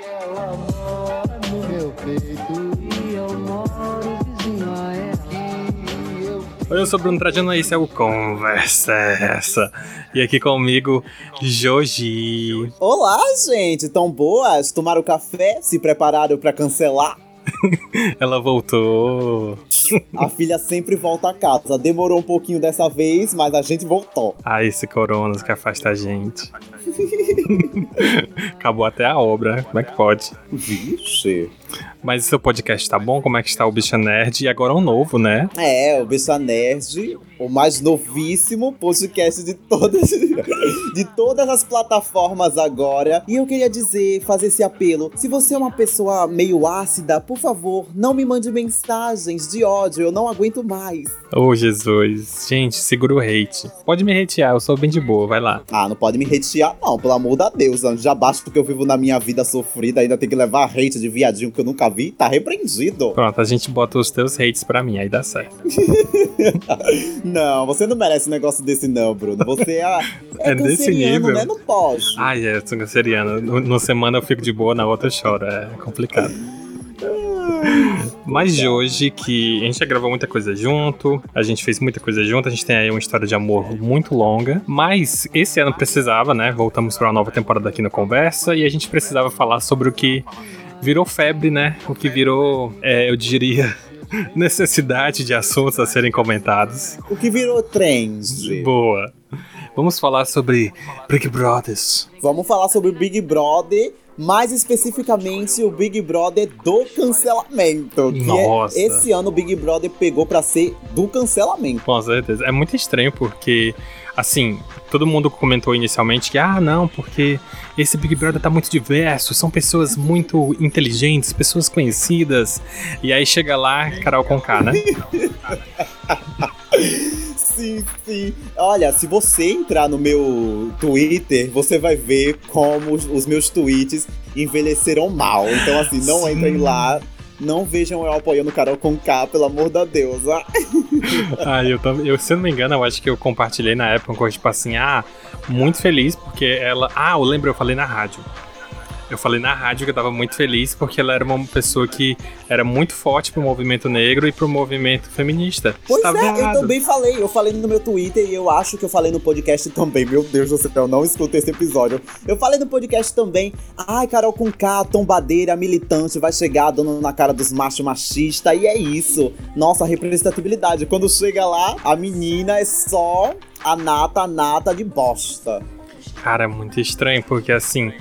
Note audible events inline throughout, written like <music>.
Ela mora no meu peito e eu moro vizinho a. Oi, eu sou Bruno Trajano, esse é o Conversa Essa. E aqui comigo, Joji. Olá, gente! Tão boas? Tomaram café? Se prepararam pra cancelar? <laughs> Ela voltou. A filha sempre volta a casa. Demorou um pouquinho dessa vez, mas a gente voltou. <laughs> Ah, esse corona que afasta a gente. <laughs> Acabou até a obra, como é que pode? Vixe. Mas seu podcast tá bom? Como é que está o Bicha Nerd? E agora um novo, né? É, o Bicha Nerd, o mais novíssimo podcast de todas, <laughs> de todas as plataformas agora. E eu queria dizer, fazer esse apelo. Se você é uma pessoa meio ácida, por favor, não me mande mensagens de ódio, eu não aguento mais. Ô, Jesus. Gente, segura o hate. Pode me hatear, eu sou bem de boa, vai lá. Ah, não pode me hatear não, pelo amor da Deus. Já basta porque eu vivo na minha vida sofrida, ainda tem que levar hate de viadinho que eu nunca vi, tá repreendido. Pronto, a gente bota os teus hates pra mim, aí dá certo. <laughs> não, você não merece um negócio desse não, Bruno. Você é, <laughs> é, É desse canceriano, nível? né? Não pode. Ai, é, sou canceriano. No- Numa semana eu fico de boa, na outra eu choro. É complicado. Mas de hoje, que a gente já gravou muita coisa junto, a gente fez muita coisa junto, a gente tem aí uma história de amor muito longa. Mas esse ano precisava, né? Voltamos para uma nova temporada aqui no Conversa e a gente precisava falar sobre o que virou febre, né? O que virou, é, eu diria, <laughs> necessidade de assuntos a serem comentados. O que virou trend? Boa. Vamos falar sobre Big Brothers. Vamos falar sobre Big Brother, mais especificamente o Big Brother do cancelamento. Que é- Nossa. esse ano o Big Brother pegou pra ser do cancelamento. Com certeza. É muito estranho porque, assim, todo mundo comentou inicialmente que, ah, não, porque esse Big Brother tá muito diverso, são pessoas muito inteligentes, pessoas conhecidas. E aí chega lá, Carol com K, né? <laughs> Sim, sim. Olha, se você entrar no meu Twitter, você vai ver como os, os meus tweets envelheceram mal. Então, assim, não Sim. entrem lá. Não vejam eu apoiando o Carol com K, pelo amor da Deus. <laughs> Ah, eu, eu, se eu não me engano, eu acho que eu compartilhei na época uma coisa tipo assim, ah, muito feliz porque ela. Ah, eu lembro, eu falei na rádio. Eu falei na rádio que eu tava muito feliz porque ela era uma pessoa que era muito forte pro movimento negro e pro movimento feminista. Pois Estava é, errado. eu também falei. Eu falei no meu Twitter e eu acho que eu falei no podcast também. Meu Deus do céu, não escutei esse episódio. Eu falei no podcast também. Ai, Carol com K, tombadeira, militante, vai chegar dando na cara dos machos machistas. E é isso. Nossa, representatividade. Quando chega lá, a menina é só a nata, a nata de bosta. Cara, é muito estranho, porque assim,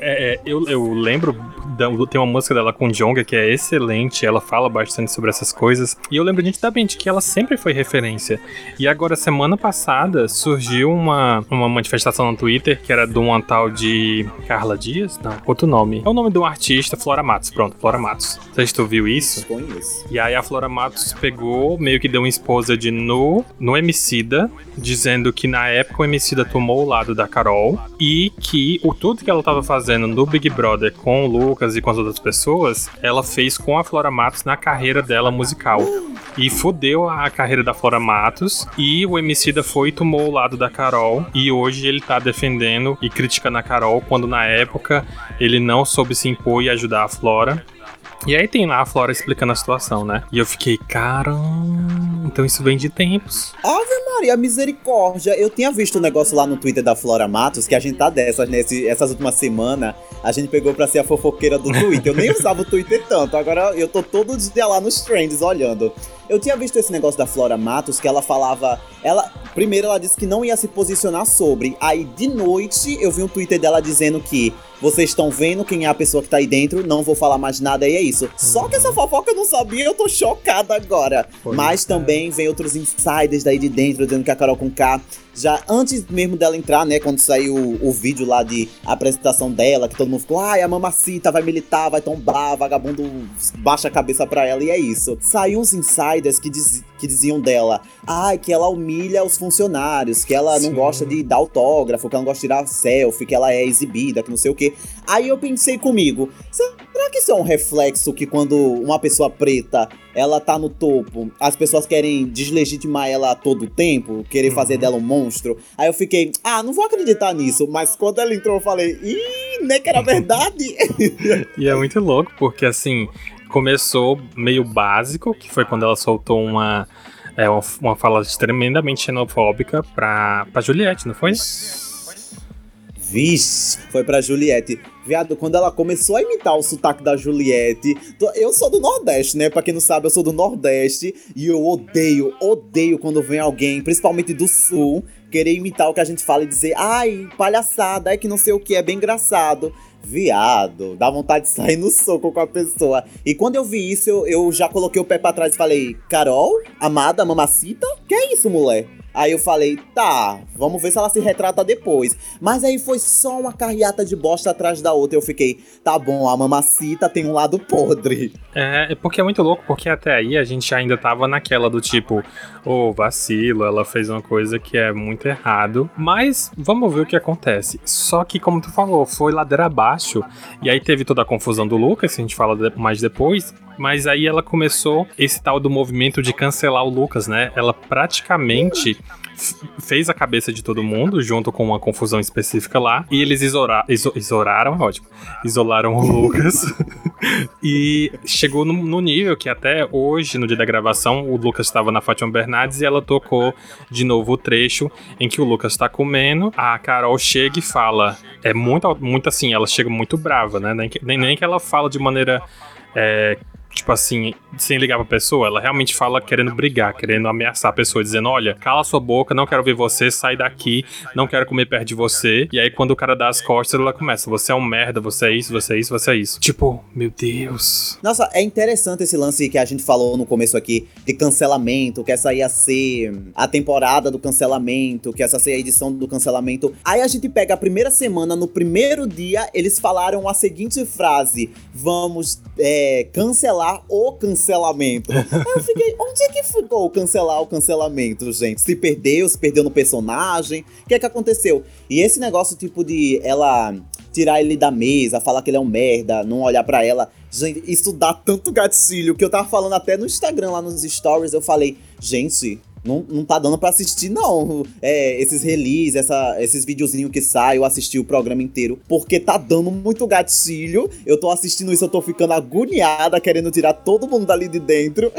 é, é, eu, eu lembro, da, tem uma música dela com Jonga que é excelente, ela fala bastante sobre essas coisas, e eu lembro nitidamente que ela sempre foi referência. E agora, semana passada, surgiu uma, uma manifestação no Twitter, que era de uma tal de Carla Dias? Não, outro nome. É o nome de um artista, Flora Matos, pronto, Flora Matos. Se tu viu isso. Desconheço. E aí a Flora Matos pegou, meio que deu uma esposa de no, no Emicida, dizendo que na época o Emicida tomou o lado da Carol e que o tudo que ela tava fazendo no Big Brother com o Lucas e com as outras pessoas, ela fez com a Flora Matos na carreira dela musical. E fodeu a carreira da Flora Matos e o Emicida foi e tomou o lado da Carol e hoje ele tá defendendo e criticando a Carol quando na época ele não soube se impor e ajudar a Flora. E aí tem lá a Flora explicando a situação, né? E eu fiquei, caramba, então isso vem de tempos. Ave Maria, misericórdia. Eu tinha visto um negócio lá no Twitter da Flora Matos, que a gente tá dessas, né? Essas últimas semanas, a gente pegou pra ser a fofoqueira do Twitter. Eu nem usava o Twitter tanto, agora eu tô todo dia lá nos trends olhando. Eu tinha visto esse negócio da Flora Matos, que ela falava. Ela. Primeiro ela disse que não ia se posicionar sobre. Aí de noite eu vi um Twitter dela dizendo que vocês estão vendo quem é a pessoa que tá aí dentro, não vou falar mais nada e é isso. Só que essa fofoca eu não sabia, eu tô chocada agora. Pois Mas é. também vem outros insiders daí de dentro dizendo que a Carol com K já antes mesmo dela entrar, né, quando saiu o, o vídeo lá de apresentação dela, que todo mundo ficou, ai, a mamacita vai militar, vai tombar, vagabundo baixa a cabeça pra ela, e é isso. Saiu uns insiders que, diz- que diziam dela, ai, que ela humilha os funcionários, que ela Sim. não gosta de dar autógrafo, que ela não gosta de tirar selfie, que ela é exibida, que não sei o quê. Aí eu pensei comigo, será que isso é um reflexo que quando uma pessoa preta ela tá no topo, as pessoas querem deslegitimar ela a todo tempo, querer fazer Uhum. dela um monstro. Aí eu fiquei, ah, não vou acreditar nisso. Mas quando ela entrou, eu falei, ih, né, que era verdade. <laughs> E é muito louco, porque assim, começou meio básico, que foi quando ela soltou uma, é, uma, uma fala tremendamente xenofóbica pra, pra Juliette, não foi? Vixe, foi pra Juliette. Viado, quando ela começou a imitar o sotaque da Juliette. Eu sou do Nordeste, né? Pra quem não sabe, eu sou do Nordeste. E eu odeio, odeio quando vem alguém, principalmente do Sul, querer imitar o que a gente fala e dizer, ai, palhaçada, é que não sei o que, é bem engraçado. Viado, dá vontade de sair no soco com a pessoa. E quando eu vi isso, eu, eu já coloquei o pé pra trás e falei: Carol, amada, mamacita? Que é isso, mulher? Aí eu falei, tá, vamos ver se ela se retrata depois. Mas aí foi só uma carreata de bosta atrás da outra. Eu fiquei, tá bom, a mamacita tem um lado podre. É, é porque é muito louco, porque até aí a gente ainda tava naquela do tipo, ô, oh, vacilo, ela fez uma coisa que é muito errado. Mas vamos ver o que acontece. Só que, como tu falou, foi ladeira abaixo. E aí teve toda a confusão do Lucas, que a gente fala mais depois. Mas aí ela começou esse tal do movimento de cancelar o Lucas, né? Ela praticamente fez a cabeça de todo mundo, junto com uma confusão específica lá, e eles isora, iso, isolaram, ótimo, isolaram o Lucas, <laughs> e chegou no, no, nível que até hoje, no dia da gravação, o Lucas estava na Fátima Bernardes e ela tocou de novo o trecho em que o Lucas está comendo, a Carol chega e fala, é muito, muito assim, ela chega muito brava, né, nem, nem, nem que ela fala de maneira é, tipo assim, sem ligar pra pessoa, ela realmente fala querendo brigar, querendo ameaçar a pessoa, dizendo: olha, cala sua boca, não quero ver você, sai daqui, não quero comer perto de você. E aí, quando o cara dá as costas, ela começa: você é um merda, você é isso, você é isso, você é isso. Tipo, meu Deus. Nossa, é interessante esse lance que a gente falou no começo aqui de cancelamento, que essa ia ser a temporada do cancelamento, que essa ia ser a edição do cancelamento. Aí a gente pega a primeira semana, no primeiro dia, eles falaram a seguinte frase: vamos é, cancelar cancelar o cancelamento. Eu fiquei, onde é que ficou o cancelar o cancelamento, gente? Se perdeu, se perdeu no personagem, o que é que aconteceu? E esse negócio, tipo, de ela tirar ele da mesa, falar que ele é um merda, não olhar para ela. Gente, isso dá tanto gatilho que eu tava falando até no Instagram, lá nos stories, eu falei, gente, não, não tá dando para assistir, não. É, esses releases, essa, esses videozinhos que saem, eu assisti o programa inteiro, porque tá dando muito gatilho. Eu tô assistindo isso, eu tô ficando agoniada, querendo tirar todo mundo dali de dentro.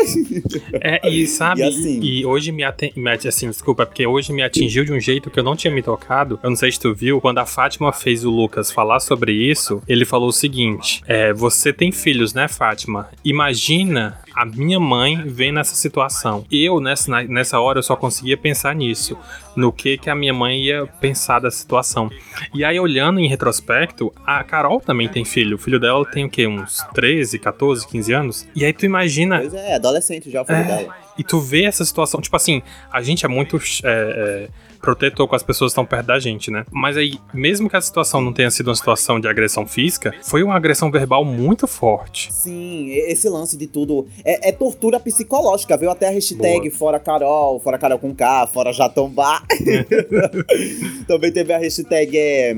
É, e <laughs> sabe, e, assim, e, hoje me, atingiu, assim, desculpa, porque hoje me atingiu de um jeito que eu não tinha me tocado. Eu não sei se tu viu, quando a Fátima fez o Lucas falar sobre isso, ele falou o seguinte: é, você tem filhos, né, Fátima? Imagina a minha mãe vem nessa situação. Eu, nessa, nessa hora, eu só conseguia pensar nisso. No que, que a minha mãe ia pensar da situação. E aí, olhando em retrospecto, a Carol também tem filho. O filho dela tem o quê? Uns 13, 14, 15 anos? E aí tu imagina. Pois é, adolescente já o filho é, dela. E tu vê essa situação. Tipo assim, a gente é muito. É, é, protetor com as pessoas que estão perto da gente, né? Mas aí, mesmo que a situação não tenha sido uma situação de agressão física, foi uma agressão verbal muito forte. Sim, esse lance de tudo é, é tortura psicológica. Veio até a hashtag Boa. Fora Carol, Fora Carol com K, Fora Jatombá. <laughs> Também teve a hashtag é,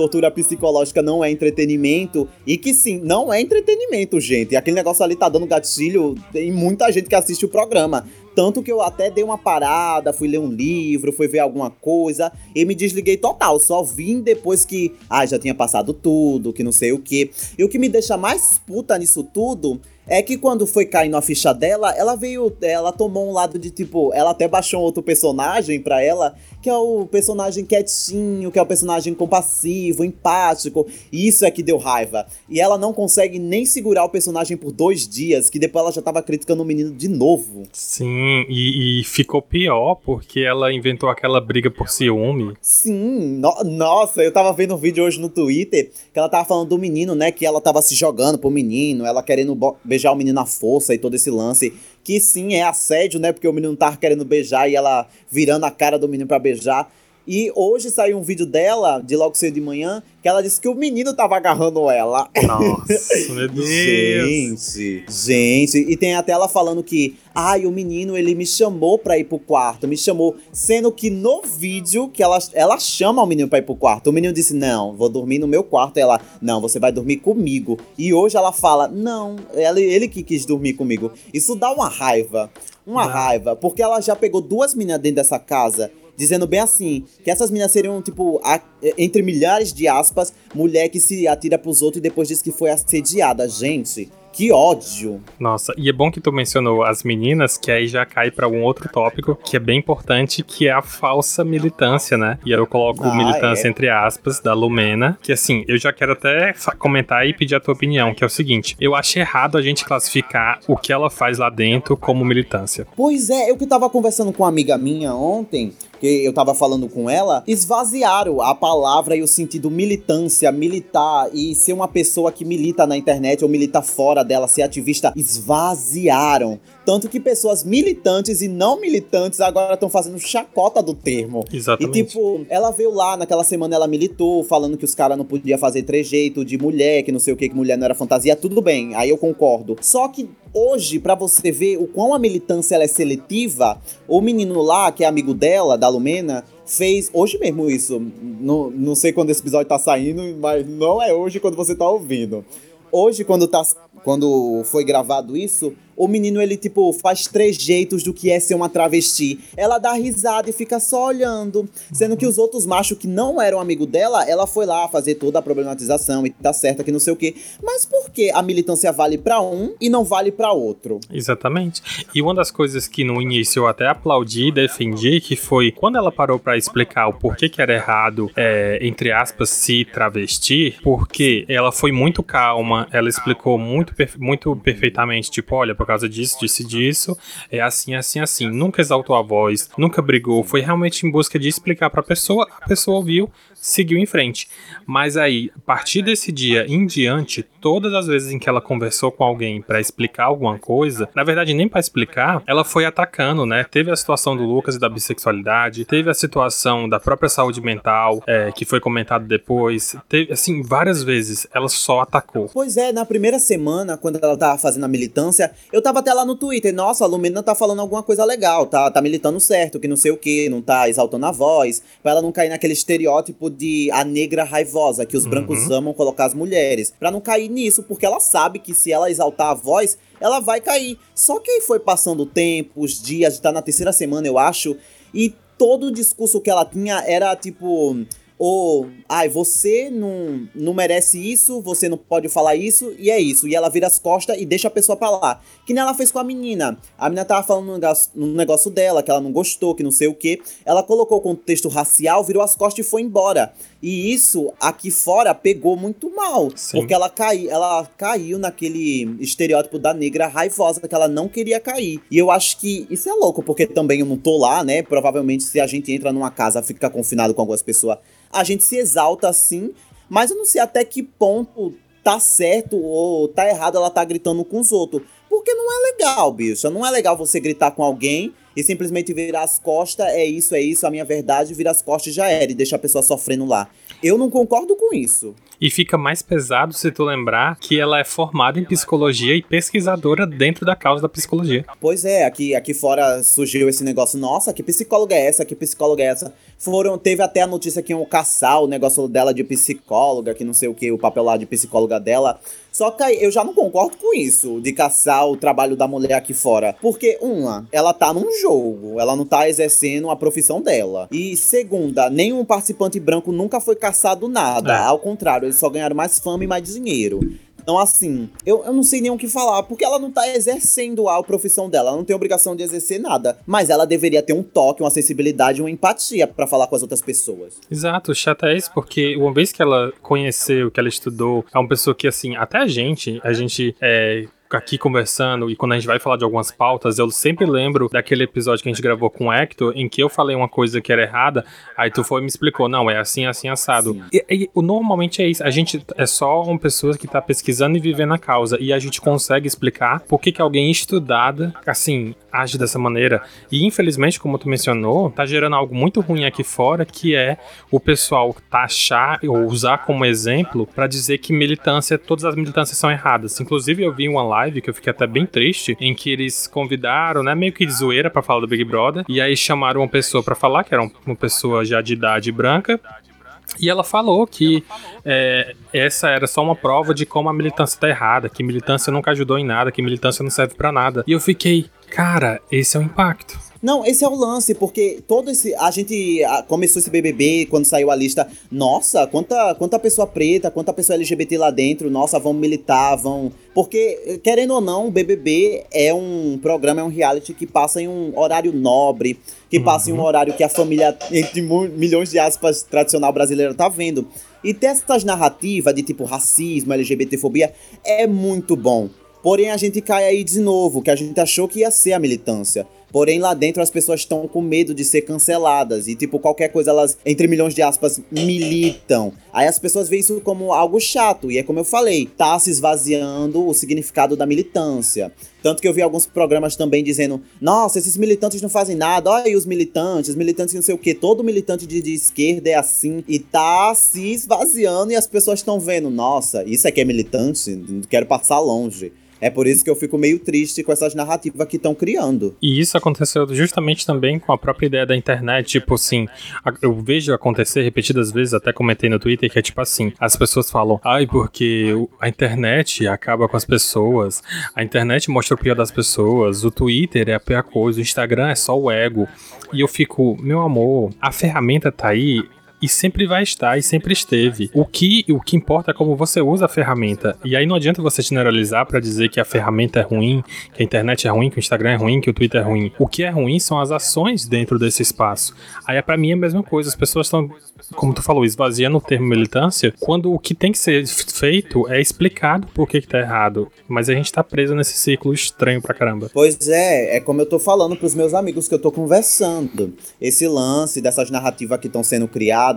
tortura psicológica não é entretenimento. E que sim, não é entretenimento, gente. Aquele negócio ali tá dando gatilho em muita gente que assiste o programa. Tanto que eu até dei uma parada, fui ler um livro, fui ver alguma coisa e me desliguei total. Só vim depois que, ah, já tinha passado tudo, que não sei o que. E o que me deixa mais puta nisso tudo é que quando foi caindo a ficha dela, ela veio, ela tomou um lado de tipo, ela até baixou outro personagem pra ela, que é o personagem quietinho, que é o personagem compassivo, empático. Isso é que deu raiva. E ela não consegue nem segurar o personagem por dois dias, que depois ela já tava criticando o menino de novo. Sim, e, e ficou pior porque ela inventou aquela briga por ciúme. Sim, no, nossa, eu tava vendo um vídeo hoje no Twitter que ela tava falando do menino, né? Que ela tava se jogando pro menino, ela querendo beijar o menino à força e todo esse lance. Que sim, é assédio, né? Porque o menino tava querendo beijar e ela virando a cara do menino para beijar. E hoje saiu um vídeo dela, de logo cedo de manhã, que ela disse que o menino tava agarrando ela. Nossa, meu <laughs> Deus. Gente, gente. E tem até ela falando que, ai, o menino, ele me chamou pra ir pro quarto, me chamou. Sendo que no vídeo, que ela, ela chama o menino pra ir pro quarto. O menino disse, não, vou dormir no meu quarto. E ela, não, você vai dormir comigo. E hoje ela fala, não, ele, ele que quis dormir comigo. Isso dá uma raiva. Uma não. raiva. Porque ela já pegou duas meninas dentro dessa casa dizendo bem assim, que essas meninas seriam, tipo, a, entre milhares de aspas, mulher que se atira pros outros e depois diz que foi assediada. Gente, que ódio. Nossa, e é bom que tu mencionou as meninas, que aí já cai para um outro tópico que é bem importante, que é a falsa militância, né? E aí eu coloco Ah, militância é? entre aspas da Lumena, que assim, eu já quero até comentar e pedir a tua opinião, que é o seguinte: eu acho errado a gente classificar o que ela faz lá dentro como militância. Pois é, eu que tava conversando com uma amiga minha ontem, que eu tava falando com ela, esvaziaram a palavra e o sentido militância, militar e ser uma pessoa que milita na internet ou milita fora dela, ser ativista, esvaziaram. Tanto que pessoas militantes e não militantes agora estão fazendo chacota do termo. E Exatamente. tipo, ela veio lá, naquela semana ela militou, falando que os caras não podiam fazer trejeito de mulher, que não sei o que, que mulher não era fantasia, tudo bem, aí eu concordo. Só que hoje, pra você ver o quão a militância ela é seletiva, o menino lá, que é amigo dela, da Lumena, fez hoje mesmo isso. Não, não sei quando esse episódio tá saindo, mas não é hoje quando você tá ouvindo. Hoje, quando, tá, quando foi gravado isso, o menino, ele, tipo, faz três jeitos do que é ser uma travesti. Ela dá risada e fica só olhando. Sendo que os outros machos que não eram amigo dela, ela foi lá fazer toda a problematização e tá certa que não sei o quê. Mas por que a militância vale pra um e não vale pra outro? Exatamente. E uma das coisas que no início eu até aplaudi e defendi, que foi quando ela parou pra explicar o porquê que era errado, é, entre aspas, se travestir, porque ela foi muito calma, ela explicou muito, muito perfeitamente, tipo, olha, causa disso, disso e disso, é assim, assim, assim. Nunca exaltou a voz, nunca brigou, foi realmente em busca de explicar pra pessoa, a pessoa ouviu, seguiu em frente. Mas aí, a partir desse dia em diante, todas as vezes em que ela conversou com alguém pra explicar alguma coisa, na verdade nem pra explicar, ela foi atacando, né? Teve a situação do Lucas e da bissexualidade, teve a situação da própria saúde mental, é, que foi comentado depois, teve, assim, várias vezes ela só atacou. Pois é, na primeira semana, quando ela tava fazendo a militância, eu tava até lá no Twitter. Nossa, a Lumena tá falando alguma coisa legal, tá, tá militando certo, que não sei o que, não tá exaltando a voz, pra ela não cair naquele estereótipo de a negra raivosa, que os brancos amam colocar as mulheres. Pra não cair nisso, porque ela sabe que se ela exaltar a voz, ela vai cair. Só que aí foi passando o tempo, os dias, tá na terceira semana, eu acho, e todo o discurso que ela tinha era tipo ou, ai, você não, não merece isso, você não pode falar isso, e é isso. E ela vira as costas e deixa a pessoa pra lá. Que nem ela fez com a menina. A menina tava falando um negócio, negócio dela, que ela não gostou, que não sei o que. Ela colocou o contexto racial, virou as costas e foi embora. E isso, aqui fora, pegou muito mal. Sim. Porque ela, cai, ela caiu naquele estereótipo da negra raivosa, que ela não queria cair. E eu acho que isso é louco, porque também eu não tô lá, né? Provavelmente, se a gente entra numa casa, fica confinado com algumas pessoas, a gente se exalta assim, mas eu não sei até que ponto tá certo ou tá errado ela tá gritando com os outros. Porque não é legal, bicho. Não é legal você gritar com alguém e simplesmente virar as costas, é isso, é isso, a minha verdade, vira as costas já era, e deixa a pessoa sofrendo lá. Eu não concordo com isso. E fica mais pesado se tu lembrar que ela é formada em psicologia e pesquisadora dentro da causa da psicologia. Pois é, aqui, aqui fora surgiu esse negócio, nossa, que psicóloga é essa, que psicóloga é essa? Foram, teve até a notícia que iam caçar o negócio dela de psicóloga, que não sei o que, o papel lá de psicóloga dela. Só que eu já não concordo com isso, de caçar o trabalho da mulher aqui fora. Porque, uma, ela tá num jogo, ela não tá exercendo a profissão dela. E segunda, nenhum participante branco nunca foi caçado nada. É. Ao contrário, eles só ganharam mais fama e mais dinheiro. Então, assim, eu, eu não sei nem o que falar, porque ela não tá exercendo a profissão dela, ela não tem obrigação de exercer nada. Mas ela deveria ter um toque, uma sensibilidade, uma empatia pra falar com as outras pessoas. Exato, chato é isso, porque uma vez que ela conheceu, que ela estudou, é uma pessoa que, assim, até a gente, a gente é aqui conversando e quando a gente vai falar de algumas pautas, eu sempre lembro daquele episódio que a gente gravou com o Hector, em que eu falei uma coisa que era errada, aí tu foi e me explicou, não, é assim, assim, assado. E, e, normalmente é isso, a gente é só uma pessoa que tá pesquisando e vivendo a causa, e a gente consegue explicar por que que alguém estudada, assim, age dessa maneira. E infelizmente, como tu mencionou, tá gerando algo muito ruim aqui fora, que é o pessoal taxar ou usar como exemplo pra dizer que militância, todas as militâncias são erradas. Inclusive, eu vi uma live que eu fiquei até bem triste, em que eles convidaram, né, meio que de zoeira pra falar do Big Brother, e aí chamaram uma pessoa pra falar, que era um- uma pessoa já de idade branca, e ela falou que é, essa era só uma prova de como a militância tá errada, que militância nunca ajudou em nada, que militância não serve pra nada. E eu fiquei, cara, esse é o impacto. Não, esse é o lance, porque todo esse. A gente começou esse BBB quando saiu a lista. Nossa, quanta, quanta pessoa preta, quanta pessoa LGBT lá dentro. Nossa, vão militar, vão. Porque, querendo ou não, o BBB é um programa, é um reality que passa em um horário nobre, que uhum. passa em um uhum. horário que a família, entre milhões de aspas, tradicional brasileira tá vendo. E ter essas narrativas de tipo racismo, LGBTfobia é muito bom. Porém, a gente cai aí de novo, que a gente achou que ia ser a militância. Porém, lá dentro as pessoas estão com medo de ser canceladas. E, tipo, qualquer coisa, elas, entre milhões de aspas, militam. Aí as pessoas veem isso como algo chato. E é como eu falei, tá se esvaziando o significado da militância. Tanto que eu vi alguns programas também dizendo: nossa, esses militantes não fazem nada, olha aí os militantes, militantes não sei o que, todo militante de, de esquerda é assim, e tá se esvaziando e as pessoas estão vendo: nossa, isso aqui é militante, não quero passar longe. É por isso que eu fico meio triste com essas narrativas que estão criando. E isso aconteceu justamente também com a própria ideia da internet. Tipo assim, eu vejo acontecer repetidas vezes, até comentei no Twitter, que é tipo assim: as pessoas falam, ai, porque a internet acaba com as pessoas, a internet mostra o pior das pessoas, o Twitter é a pior coisa, o Instagram é só o ego. E eu fico, meu amor, a ferramenta tá aí, e sempre vai estar e sempre esteve. O que, o que importa é como você usa a ferramenta. E aí não adianta você generalizar para dizer que a ferramenta é ruim, que a internet é ruim, que o Instagram é ruim, que o Twitter é ruim. O que é ruim são as ações dentro desse espaço. Aí é para mim a mesma coisa. As pessoas estão, como tu falou, esvaziando o termo militância, quando o que tem que ser feito é explicado por que, que tá errado. Mas a gente tá preso nesse ciclo estranho pra caramba. Pois é, é como eu tô falando pros meus amigos que eu tô conversando. Esse lance dessas narrativas que estão sendo criadas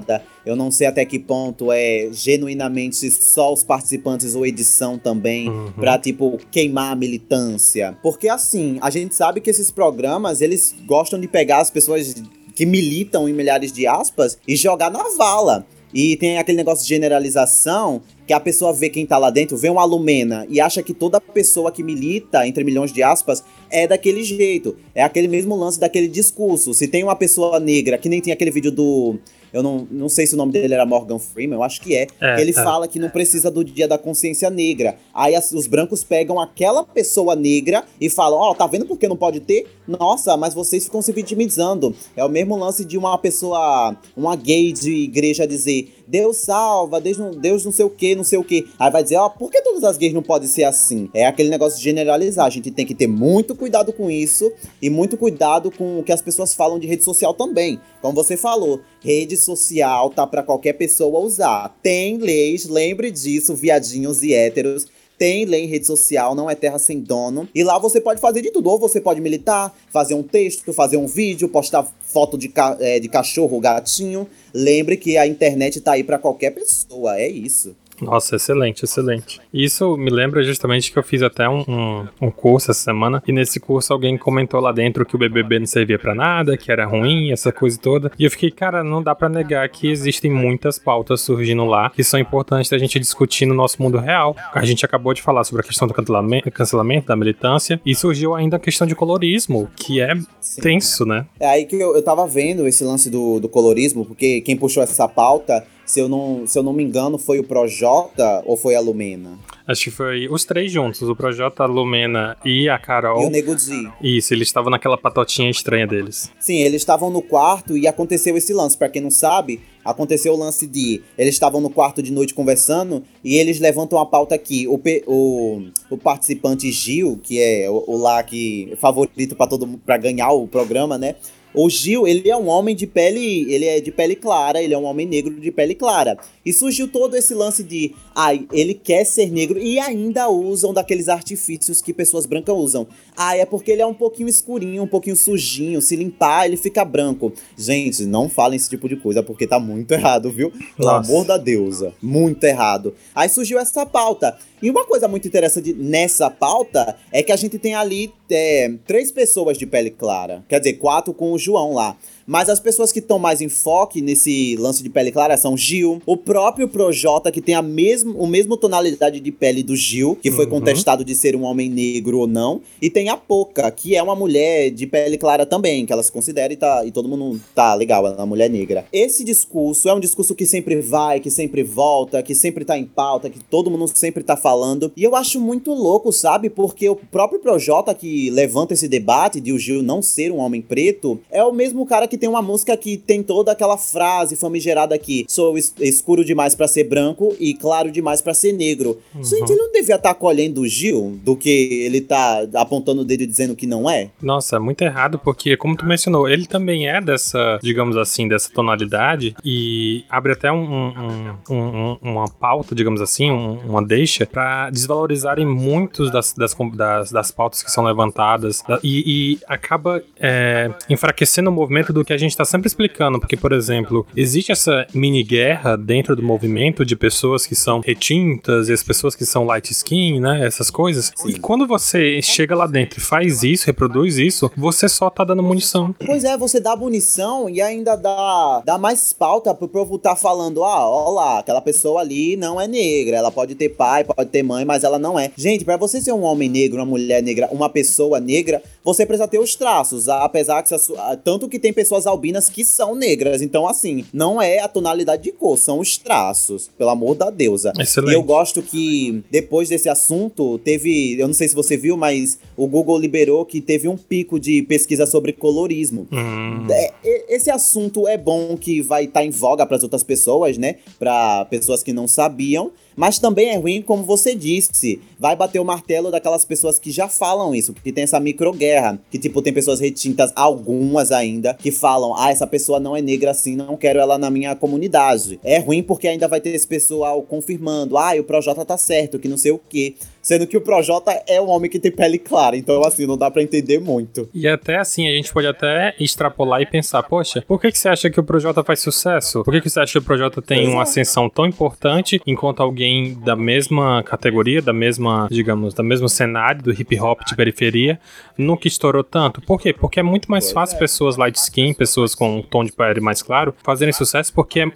eu não sei até que ponto é genuinamente só os participantes ou edição também, uhum. pra, tipo, queimar a militância. Porque, assim, a gente sabe que esses programas, eles gostam de pegar as pessoas que militam em milhares de aspas e jogar na vala. E tem aquele negócio de generalização que a pessoa vê quem tá lá dentro, vê uma Lumena e acha que toda pessoa que milita, entre milhões de aspas, é daquele jeito. É aquele mesmo lance daquele discurso. Se tem uma pessoa negra, que nem tem aquele vídeo do eu não, não sei se o nome dele era Morgan Freeman, eu acho que é. é ele é. fala que não precisa do dia da consciência negra. Aí as, os brancos pegam aquela pessoa negra e falam: Ó, oh, tá vendo por que não pode ter? Nossa, mas vocês ficam se vitimizando. É o mesmo lance de uma pessoa, uma gay de igreja dizer: Deus salva, Deus não, Deus não sei o que, não sei o que. Aí vai dizer: Ó, oh, por que todas as gays não podem ser assim? É aquele negócio de generalizar. A gente tem que ter muito cuidado com isso e muito cuidado com o que as pessoas falam de rede social também. Como você falou, rede social tá para qualquer pessoa usar. Tem leis, lembre disso, viadinhos e héteros. Tem lei em rede social, não é terra sem dono. E lá você pode fazer de tudo. Ou você pode militar, fazer um texto, fazer um vídeo, postar foto de, ca é, de cachorro, gatinho. Lembre que a internet tá aí para qualquer pessoa, é isso. Nossa, excelente, excelente. Isso me lembra justamente que eu fiz até um, um, um, curso essa semana, e nesse curso alguém comentou lá dentro que o BBB não servia para nada, que era ruim, essa coisa toda. E eu fiquei, cara, não dá para negar que existem muitas pautas surgindo lá que são importantes da gente discutir no nosso mundo real. A gente acabou de falar sobre a questão do cancelamento, da militância, e surgiu ainda a questão de colorismo, que é Sim. tenso, né? É aí que eu, eu tava vendo esse lance do, do colorismo, porque quem puxou essa pauta se eu não, se eu não me engano, foi o Projota ou foi a Lumena? Acho que foi os três juntos, o Projota, a Lumena e a Carol. E o Nego Di. Isso, eles estavam naquela patotinha estranha deles. Sim, eles estavam no quarto e aconteceu esse lance. Para quem não sabe, aconteceu o lance de eles estavam no quarto de noite conversando e eles levantam a pauta aqui. O, o, o participante Gil, que é o, o lá que favorito para todo para ganhar o programa, né? O Gil, ele é um homem de pele, ele é de pele clara, ele é um homem negro de pele clara. E surgiu todo esse lance de, ai, ele quer ser negro e ainda usam daqueles artifícios que pessoas brancas usam. Ah, é porque ele é um pouquinho escurinho, um pouquinho sujinho, se limpar ele fica branco. Gente, não falem esse tipo de coisa porque tá muito errado, viu? Pelo amor da deusa, muito errado. Aí surgiu essa pauta. E uma coisa muito interessante nessa pauta é que a gente tem ali é, três pessoas de pele clara. Quer dizer, quatro com o João lá. Mas as pessoas que estão mais em foco nesse lance de pele clara são Gil, o próprio Projota, que tem a mesmo, o mesmo tonalidade de pele do Gil, que foi Uhum. contestado de ser um homem negro ou não. E tem a Poca, que é uma mulher de pele clara também, que ela se considera e, tá, e todo mundo tá legal, ela é uma mulher negra. Esse discurso é um discurso que sempre vai, que sempre volta, que sempre tá em pauta, que todo mundo sempre tá falando. E eu acho muito louco, sabe? Porque o próprio Projota que levanta esse debate de o Gil não ser um homem preto é o mesmo cara que tem uma música que tem toda aquela frase famigerada aqui: sou es- escuro demais pra ser branco e claro demais pra ser negro. Gente, ele não devia estar colhendo o Gil do que ele tá apontando o dedo dizendo que não é? Nossa, muito errado, porque, como tu mencionou, ele também é dessa, digamos assim, dessa tonalidade e abre até um, um- um- um- uma pauta, digamos assim, um- uma deixa, pra desvalorizarem muitos das, das, das, das pautas que são levantadas da- e, e acaba é, enfraquecendo o movimento do que a gente tá sempre explicando, porque, por exemplo, existe essa mini guerra dentro do movimento de pessoas que são retintas e as pessoas que são light skin, né, essas coisas. E quando você chega lá dentro e faz isso, reproduz isso, você só tá dando munição. Pois é, você dá munição e ainda dá, dá mais pauta pro povo tá falando, ah, ó lá, aquela pessoa ali não é negra, ela pode ter pai, pode ter mãe, mas ela não é. Gente, pra você ser um homem negro, uma mulher negra, uma pessoa negra, você precisa ter os traços, apesar que... Tanto que tem pessoas albinas que são negras, então assim, não é a tonalidade de cor, são os traços, pelo amor da deusa. Excelente. E eu gosto que depois desse assunto, teve, eu não sei se você viu, mas o Google liberou que teve um pico de pesquisa sobre colorismo. Hum, É, esse assunto é bom que vai estar em voga para as outras pessoas, né? Para pessoas que não sabiam. Mas também é ruim, como você disse. Vai bater o martelo daquelas pessoas que já falam isso, que tem essa microguerra. Que, tipo, tem pessoas retintas, algumas ainda, que falam: ah, essa pessoa não é negra assim, não quero ela na minha comunidade. É ruim porque ainda vai ter esse pessoal confirmando: ah, o Projota tá certo, que não sei o quê. Sendo que o Projota é um homem que tem pele clara, então, assim, não dá pra entender muito. E até assim, a gente pode até extrapolar e pensar, poxa, por que, que você acha que o Projota faz sucesso? Por que, que você acha que o Projota tem Pois é. uma ascensão tão importante enquanto alguém da mesma categoria, da mesma, digamos, do mesmo cenário do hip hop de periferia, nunca estourou tanto? Por quê? Porque é muito mais fácil é. pessoas light skin, pessoas com um tom de pele mais claro, fazerem sucesso porque é.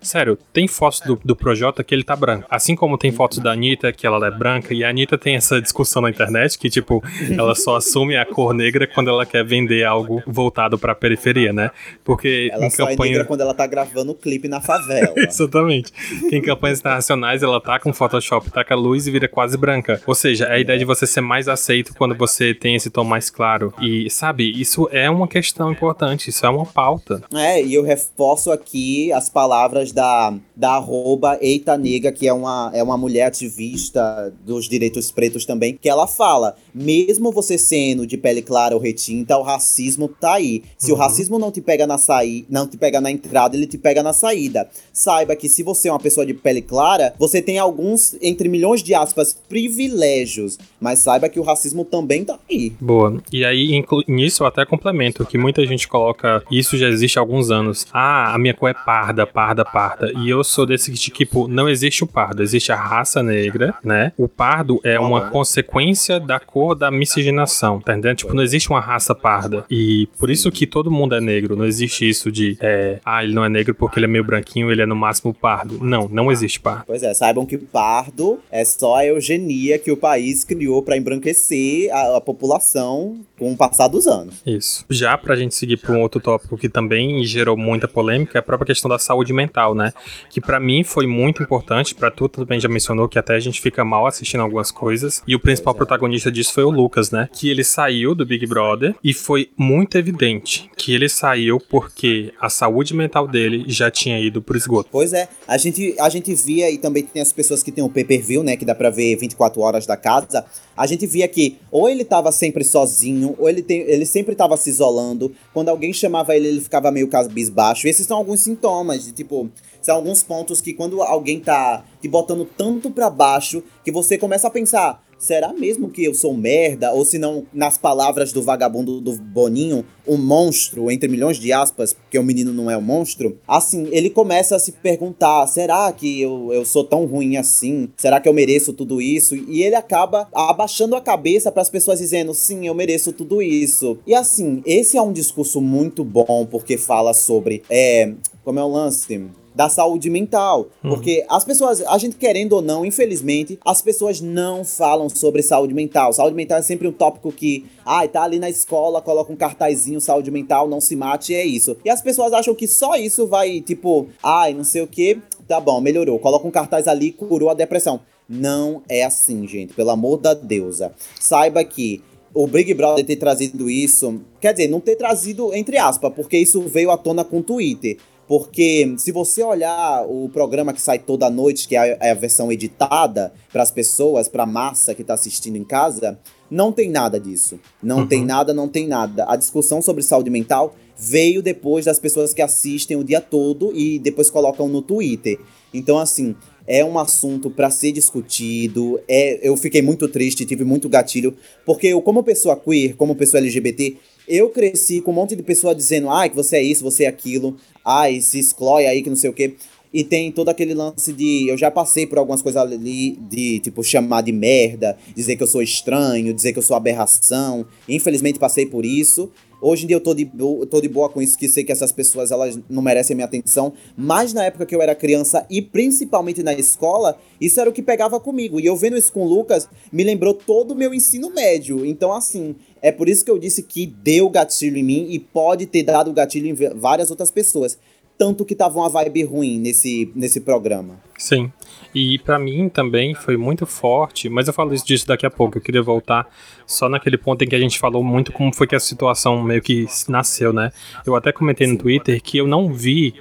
sério, tem fotos do, do Projota que ele tá branco. Assim como tem fotos da Anitta que ela é branca, e a Anitta tem essa discussão na internet que, tipo, ela só <laughs> assume a cor negra quando ela quer vender algo voltado pra periferia, né? Porque Ela em só é campanha. negra quando ela tá gravando o clipe na favela. <laughs> Exatamente. Que em campanhas internacionais ela tá com Photoshop, taca luz e vira quase branca. Ou seja, é a ideia de você ser mais aceito quando você tem esse tom mais claro. E, sabe, isso é uma questão importante, isso é uma pauta. É, e eu reforço aqui as palavras da, da arroba Eita Nega, que é uma, é uma mulher ativista dos direitos pretos também, que ela fala: mesmo você sendo de pele clara ou retinta, o racismo tá aí. Se o racismo não te pega na saída, não te pega na entrada, ele te pega na saída. Saiba que se você é uma pessoa de pele clara, você tem alguns, entre milhões de aspas, privilégios. Mas saiba que o racismo também tá aí. Boa. E aí, nisso eu até complemento, que muita gente coloca, isso já existe há alguns anos. Ah, a minha cor é parda, parda, parda. E eu sou desse que, tipo, não existe o pardo, existe a raça negra, né? O pardo é uma consequência da cor da miscigenação, tá entendendo? Tipo, não existe uma raça parda. E por isso que todo mundo é negro. Não existe isso de, é, ah, ele não é negro porque ele é meio branquinho, ele é no máximo pardo. Não, não existe pardo. Pois é, saibam que pardo é só a eugenia que o país criou pra embranquecer a, a população com o passar dos anos. Isso. Já pra gente seguir pra um outro tópico que também gerou muita polêmica, é a própria questão da saúde mental, né? Que pra mim foi muito importante, pra tu também já mencionou que até a gente fica mal assistindo algumas coisas. E o principal protagonista disso foi o Lucas, né? Que ele saiu do Big Brother e foi muito evidente que ele saiu porque a saúde mental dele já tinha ido pro esgoto. Pois é, a gente, a gente via e também tem as pessoas que tem o pay-per-view, né, que dá pra ver 24 horas da casa. A gente via que ou ele tava sempre sozinho, ou ele, tem, ele sempre tava se isolando. Quando alguém chamava ele, ele ficava meio cabisbaixo. Esses são alguns sintomas de tipo, São alguns pontos que quando alguém tá te botando tanto pra baixo, que você começa a pensar, será mesmo que eu sou merda? Ou se não, nas palavras do vagabundo do Boninho, um monstro, entre milhões de aspas, porque o menino não é um monstro. Assim, ele começa a se perguntar: será que eu, eu sou tão ruim assim? Será que eu mereço tudo isso? E ele acaba abaixando a cabeça para as pessoas dizendo: sim, eu mereço tudo isso. E assim, esse é um discurso muito bom, porque fala sobre. É, como é o lance? Da saúde mental. Uhum. Porque as pessoas, a gente querendo ou não, infelizmente, as pessoas não falam sobre saúde mental. Saúde mental é sempre um tópico que, ai, ah, tá ali na escola, coloca um cartazinho, saúde mental, não se mate, é isso. E as pessoas acham que só isso vai, tipo, ai, não sei o que, tá bom, melhorou. Coloca um cartaz ali, curou a depressão. Não é assim, gente, pelo amor da deusa. Saiba que o Big Brother ter trazido isso, quer dizer, não ter trazido entre aspas, porque isso veio à tona com o Twitter. Porque se você olhar o programa que sai toda noite, que é a, é versão editada para as pessoas, para a massa que está assistindo em casa, não tem nada disso. Não uhum. tem nada, não tem nada. A discussão sobre saúde mental veio depois das pessoas que assistem o dia todo e depois colocam no Twitter. Então, assim, é um assunto para ser discutido. É, eu fiquei muito triste, tive muito gatilho, porque eu, como pessoa queer, como pessoa LGBT, eu cresci com um monte de pessoa dizendo, ai, que você é isso, você é aquilo, ai, se exclui aí, que não sei o quê. E tem todo aquele lance de. Eu já passei por algumas coisas ali de, tipo, chamar de merda, dizer que eu sou estranho, dizer que eu sou aberração. Infelizmente passei por isso. Hoje em dia eu tô de, tô de boa com isso, que sei que essas pessoas elas não merecem minha atenção. Mas na época que eu era criança e principalmente na escola, isso era o que pegava comigo. E eu vendo isso com o Lucas, me lembrou todo o meu ensino médio. Então, assim, é por isso que eu disse que deu gatilho em mim e pode ter dado gatilho em várias outras pessoas tanto que tava uma vibe ruim nesse, nesse programa. Sim. E para mim também foi muito forte, mas eu falo isso disso daqui a pouco. Eu queria voltar só naquele ponto em que a gente falou muito como foi que a situação meio que nasceu, né? Eu até comentei no Twitter que eu não vi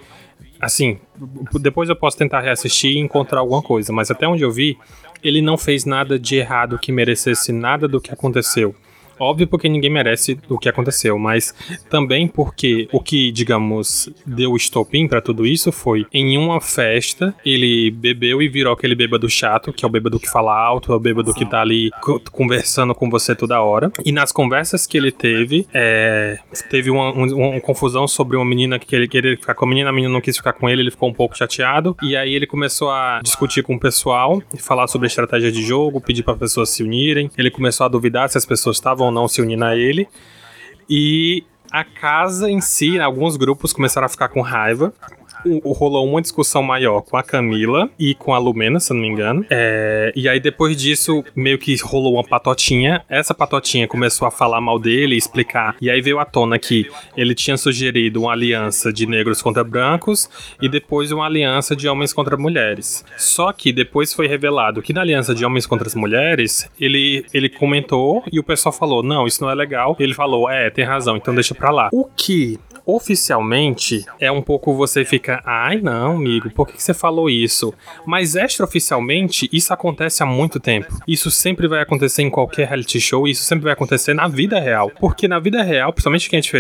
assim, depois eu posso tentar reassistir e encontrar alguma coisa, mas até onde eu vi, ele não fez nada de errado que merecesse nada do que aconteceu. Óbvio porque ninguém merece o que aconteceu, mas também porque o que, digamos, deu estopim para tudo isso foi em uma festa, ele bebeu e virou aquele bêbado chato, que é o bêbado que fala alto, é o bêbado que tá ali conversando com você toda hora. E nas conversas que ele teve, é, teve uma, uma, uma, confusão sobre uma menina que ele queria ficar com a menina, a menina não quis ficar com ele, ele ficou um pouco chateado. E aí ele começou a discutir com o pessoal, falar sobre estratégia de jogo, pedir para pessoas se unirem. Ele começou a duvidar se as pessoas estavam não se unindo a ele. E a casa em si, alguns grupos começaram a ficar com raiva rolou uma discussão maior com a Camila e com a Lumena, se não me engano. É, e aí depois disso, meio que rolou uma patotinha. Essa patotinha começou a falar mal dele, explicar. E aí veio à tona que ele tinha sugerido uma aliança de negros contra brancos e depois uma aliança de homens contra mulheres. Só que depois foi revelado que na aliança de homens contra as mulheres, ele, ele comentou e o pessoal falou: não, isso não é legal. Ele falou: é, tem razão, então deixa pra lá. O que oficialmente é um pouco você fica, ai não, amigo, por que, você falou isso? Mas extraoficialmente, isso acontece há muito tempo. Isso sempre vai acontecer em qualquer reality show, isso sempre vai acontecer na vida real. Porque na vida real, principalmente quem é de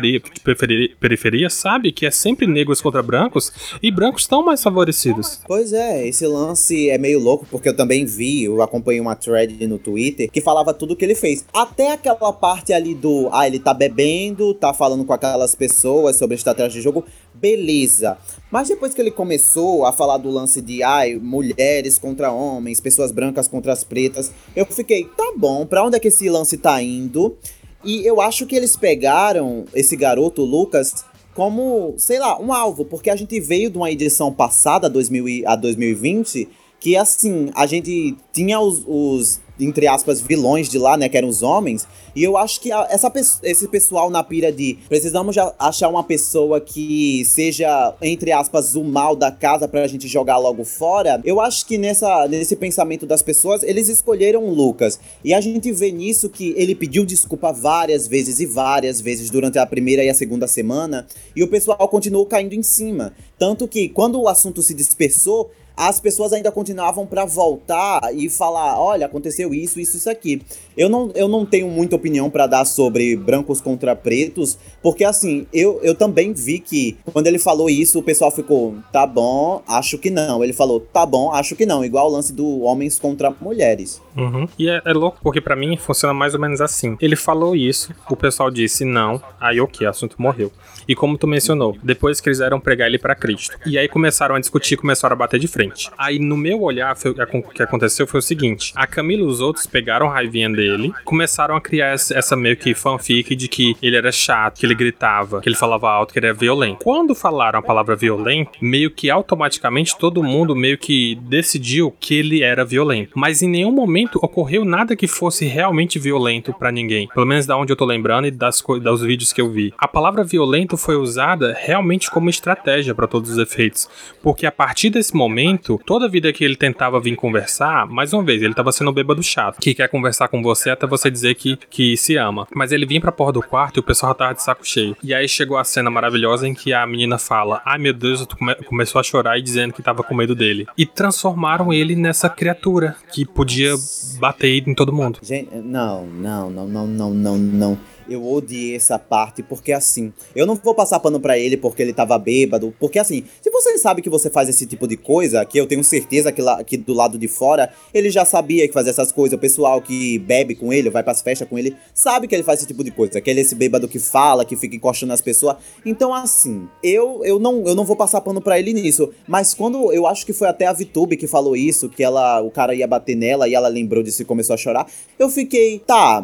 periferia, periferia sabe que é sempre negros contra brancos e brancos estão mais favorecidos. Pois é, esse lance é meio louco, porque eu também vi, eu acompanhei uma thread no Twitter que falava tudo o que ele fez. Até aquela parte ali do, ah, ele tá bebendo, tá falando com aquelas pessoas sobre estratégia de jogo, beleza. Mas depois que ele começou a falar do lance de ai, mulheres contra homens, pessoas brancas contra as pretas, eu fiquei, tá bom, pra onde é que esse lance tá indo? E eu acho que eles pegaram esse garoto, Lucas, como, sei lá, um alvo, porque a gente veio de uma edição passada, 2000, a 2020, que assim, a gente tinha os, os entre aspas, vilões de lá, né? Que eram os homens. E eu acho que essa, esse pessoal na pira de precisamos achar uma pessoa que seja, entre aspas, o mal da casa pra gente jogar logo fora. Eu acho que nessa, nesse pensamento das pessoas, eles escolheram o Lucas. E a gente vê nisso que ele pediu desculpa várias vezes e várias vezes durante a primeira e a segunda semana. E o pessoal continuou caindo em cima. Tanto que quando o assunto se dispersou, as pessoas ainda continuavam para voltar e falar, olha, aconteceu isso, isso, isso aqui. Eu não, eu não tenho muita opinião para dar sobre brancos contra pretos, porque assim, eu, eu também vi que quando ele falou isso, o pessoal ficou, tá bom, acho que não. Ele falou, tá bom, acho que não. Igual o lance do homens contra mulheres. Uhum. E é, é, louco porque para mim funciona mais ou menos assim. Ele falou isso, o pessoal disse não, aí o que? Assunto morreu. E como tu mencionou, depois quiseram pregar ele para Cristo. E aí começaram a discutir, começaram a bater de frente. Aí no meu olhar, o que aconteceu foi o seguinte: a Camila e os outros pegaram raivinha dele, começaram a criar essa meio que fanfic de que ele era chato, que ele gritava, que ele falava alto, que ele era violento. Quando falaram a palavra violento, meio que automaticamente todo mundo meio que decidiu que ele era violento. Mas em nenhum momento ocorreu nada que fosse realmente violento para ninguém. Pelo menos da onde eu tô lembrando e das dos vídeos que eu vi. A palavra violento foi usada realmente como estratégia para todos os efeitos, porque a partir desse momento, toda vida que ele tentava vir conversar, mais uma vez, ele tava sendo bêbado chato, que quer conversar com você até você dizer que, que se ama. Mas ele vinha pra porra do quarto e o pessoal já tava de saco cheio. E aí chegou a cena maravilhosa em que a menina fala: Ai meu Deus, come começou a chorar e dizendo que tava com medo dele. E transformaram ele nessa criatura que podia bater em todo mundo. Gente, não, não, não, não, não, não, não. Eu odiei essa parte, porque assim, eu não vou passar pano para ele porque ele tava bêbado, porque assim, se você sabe que você faz esse tipo de coisa, que eu tenho certeza que, lá, que do lado de fora, ele já sabia que fazia essas coisas, o pessoal que bebe com ele, vai pras festas com ele, sabe que ele faz esse tipo de coisa, que ele é esse bêbado que fala, que fica encostando as pessoas. Então assim, eu, eu, não, eu não vou passar pano para ele nisso, mas quando, eu acho que foi até a Vitube que falou isso, que ela, o cara ia bater nela e ela lembrou disso e começou a chorar, eu fiquei, tá,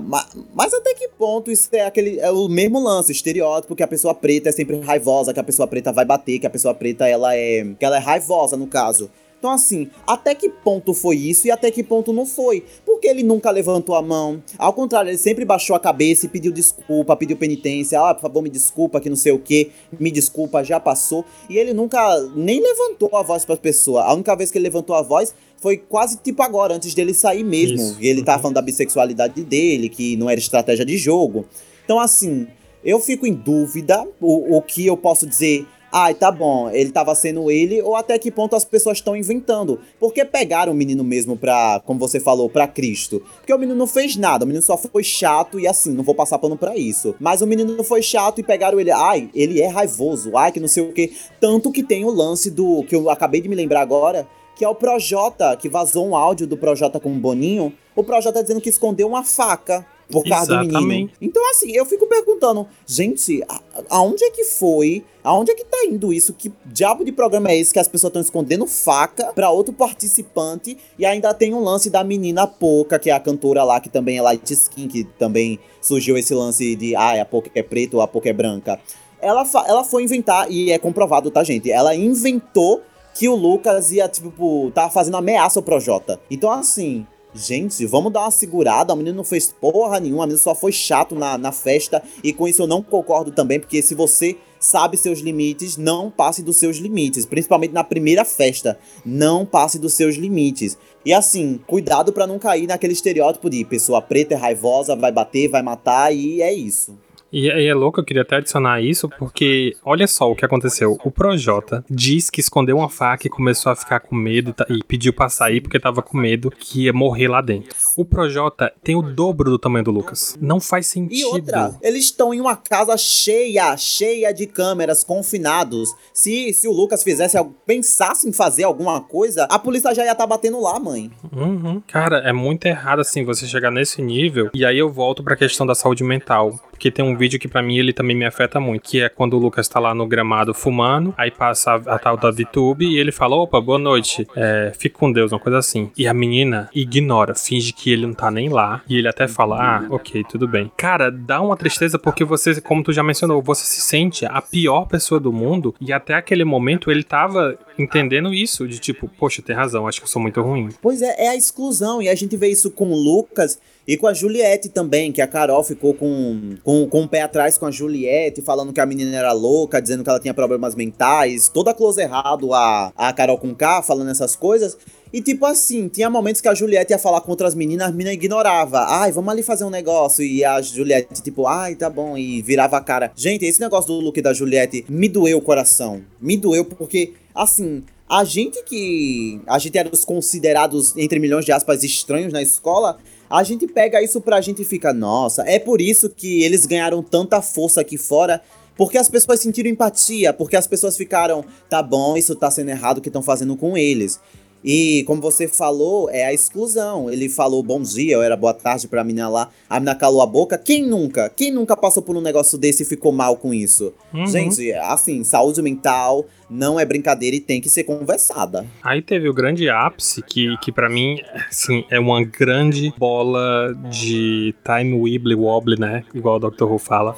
mas até que ponto isso é aquele é o mesmo lance, estereótipo que a pessoa preta é sempre raivosa, que a pessoa preta vai bater, que a pessoa preta ela é, que ela é raivosa no caso. Então, assim, até que ponto foi isso e até que ponto não foi? Porque ele nunca levantou a mão. Ao contrário, ele sempre baixou a cabeça e pediu desculpa, pediu penitência. Ah, por favor, me desculpa, que não sei o que. Me desculpa, já passou. E ele nunca nem levantou a voz para as pessoas. A única vez que ele levantou a voz foi quase tipo agora, antes dele sair mesmo. Isso. E ele tava falando da bissexualidade dele, que não era estratégia de jogo. Então, assim, eu fico em dúvida o, o que eu posso dizer. Ai, tá bom, ele tava sendo ele, ou até que ponto as pessoas estão inventando. Porque pegaram o menino mesmo pra, como você falou, pra Cristo. Porque o menino não fez nada, o menino só foi chato e assim, não vou passar pano pra isso. Mas o menino foi chato e pegaram ele, ai, ele é raivoso, ai, que não sei o que. Tanto que tem o lance do, que eu acabei de me lembrar agora, que é o Projota, que vazou um áudio do Projota com o Boninho. O Projota dizendo que escondeu uma faca por causa Exatamente. do menino. Então, assim, eu fico perguntando, gente, aonde é que foi? Aonde é que tá indo isso? Que diabo de programa é esse que as pessoas estão escondendo faca para outro participante? E ainda tem um lance da menina Poca, que é a cantora lá, que também é light skin, que também surgiu esse lance de, ah, a Poca é preta ou a Poca é branca. Ela, ela foi inventar, e é comprovado, tá, gente? Ela inventou que o Lucas ia, tipo, tá fazendo ameaça ao Projota. Então, assim, Gente, vamos dar uma segurada. O menino não fez porra nenhuma, o menino só foi chato na, na festa. E com isso eu não concordo também, porque se você sabe seus limites, não passe dos seus limites. Principalmente na primeira festa. Não passe dos seus limites. E assim, cuidado para não cair naquele estereótipo de pessoa preta é raivosa, vai bater, vai matar, e é isso. E, e é louco, eu queria até adicionar isso, porque olha só o que aconteceu. O Projota diz que escondeu uma faca e começou a ficar com medo e pediu pra sair porque tava com medo que ia morrer lá dentro. O Projota tem o dobro do tamanho do Lucas. Não faz sentido. E outra, eles estão em uma casa cheia, cheia de câmeras, confinados. Se, se o Lucas fizesse, pensasse em fazer alguma coisa, a polícia já ia estar tá batendo lá, mãe. Uhum. Cara, é muito errado assim você chegar nesse nível. E aí eu volto pra questão da saúde mental. Porque tem um vídeo que para mim ele também me afeta muito, que é quando o Lucas tá lá no gramado fumando, aí passa a, a tal da VTube e ele fala: opa, boa noite, é, fique com Deus, uma coisa assim. E a menina ignora, finge que ele não tá nem lá, e ele até fala: ah, ok, tudo bem. Cara, dá uma tristeza porque você, como tu já mencionou, você se sente a pior pessoa do mundo, e até aquele momento ele tava entendendo isso, de tipo, poxa, tem razão, acho que eu sou muito ruim. Pois é, é a exclusão, e a gente vê isso com o Lucas e com a Juliette também, que a Carol ficou com, com, com o pé atrás com a Juliette, falando que a menina era louca, dizendo que ela tinha problemas mentais, toda close errado a, a Carol com K, falando essas coisas. E tipo assim, tinha momentos que a Juliette ia falar com outras meninas, as meninas ignorava. Ai, vamos ali fazer um negócio. E a Juliette, tipo, ai, tá bom. E virava a cara. Gente, esse negócio do look da Juliette me doeu o coração. Me doeu porque, assim, A gente que. A gente era os considerados, entre milhões de aspas, estranhos na escola. A gente pega isso pra gente e fica, nossa, é por isso que eles ganharam tanta força aqui fora. Porque as pessoas sentiram empatia, porque as pessoas ficaram, tá bom, isso tá sendo errado o que estão fazendo com eles. E como você falou, é a exclusão. Ele falou bom dia, ou era boa tarde pra menina lá. A menina calou a boca. Quem nunca? Quem nunca passou por um negócio desse e ficou mal com isso? Uhum. Gente, assim, saúde mental não é brincadeira e tem que ser conversada. Aí teve o grande ápice, que, que para mim, assim, é uma grande bola de time wibbly wobbly, né? Igual o Dr. Who fala.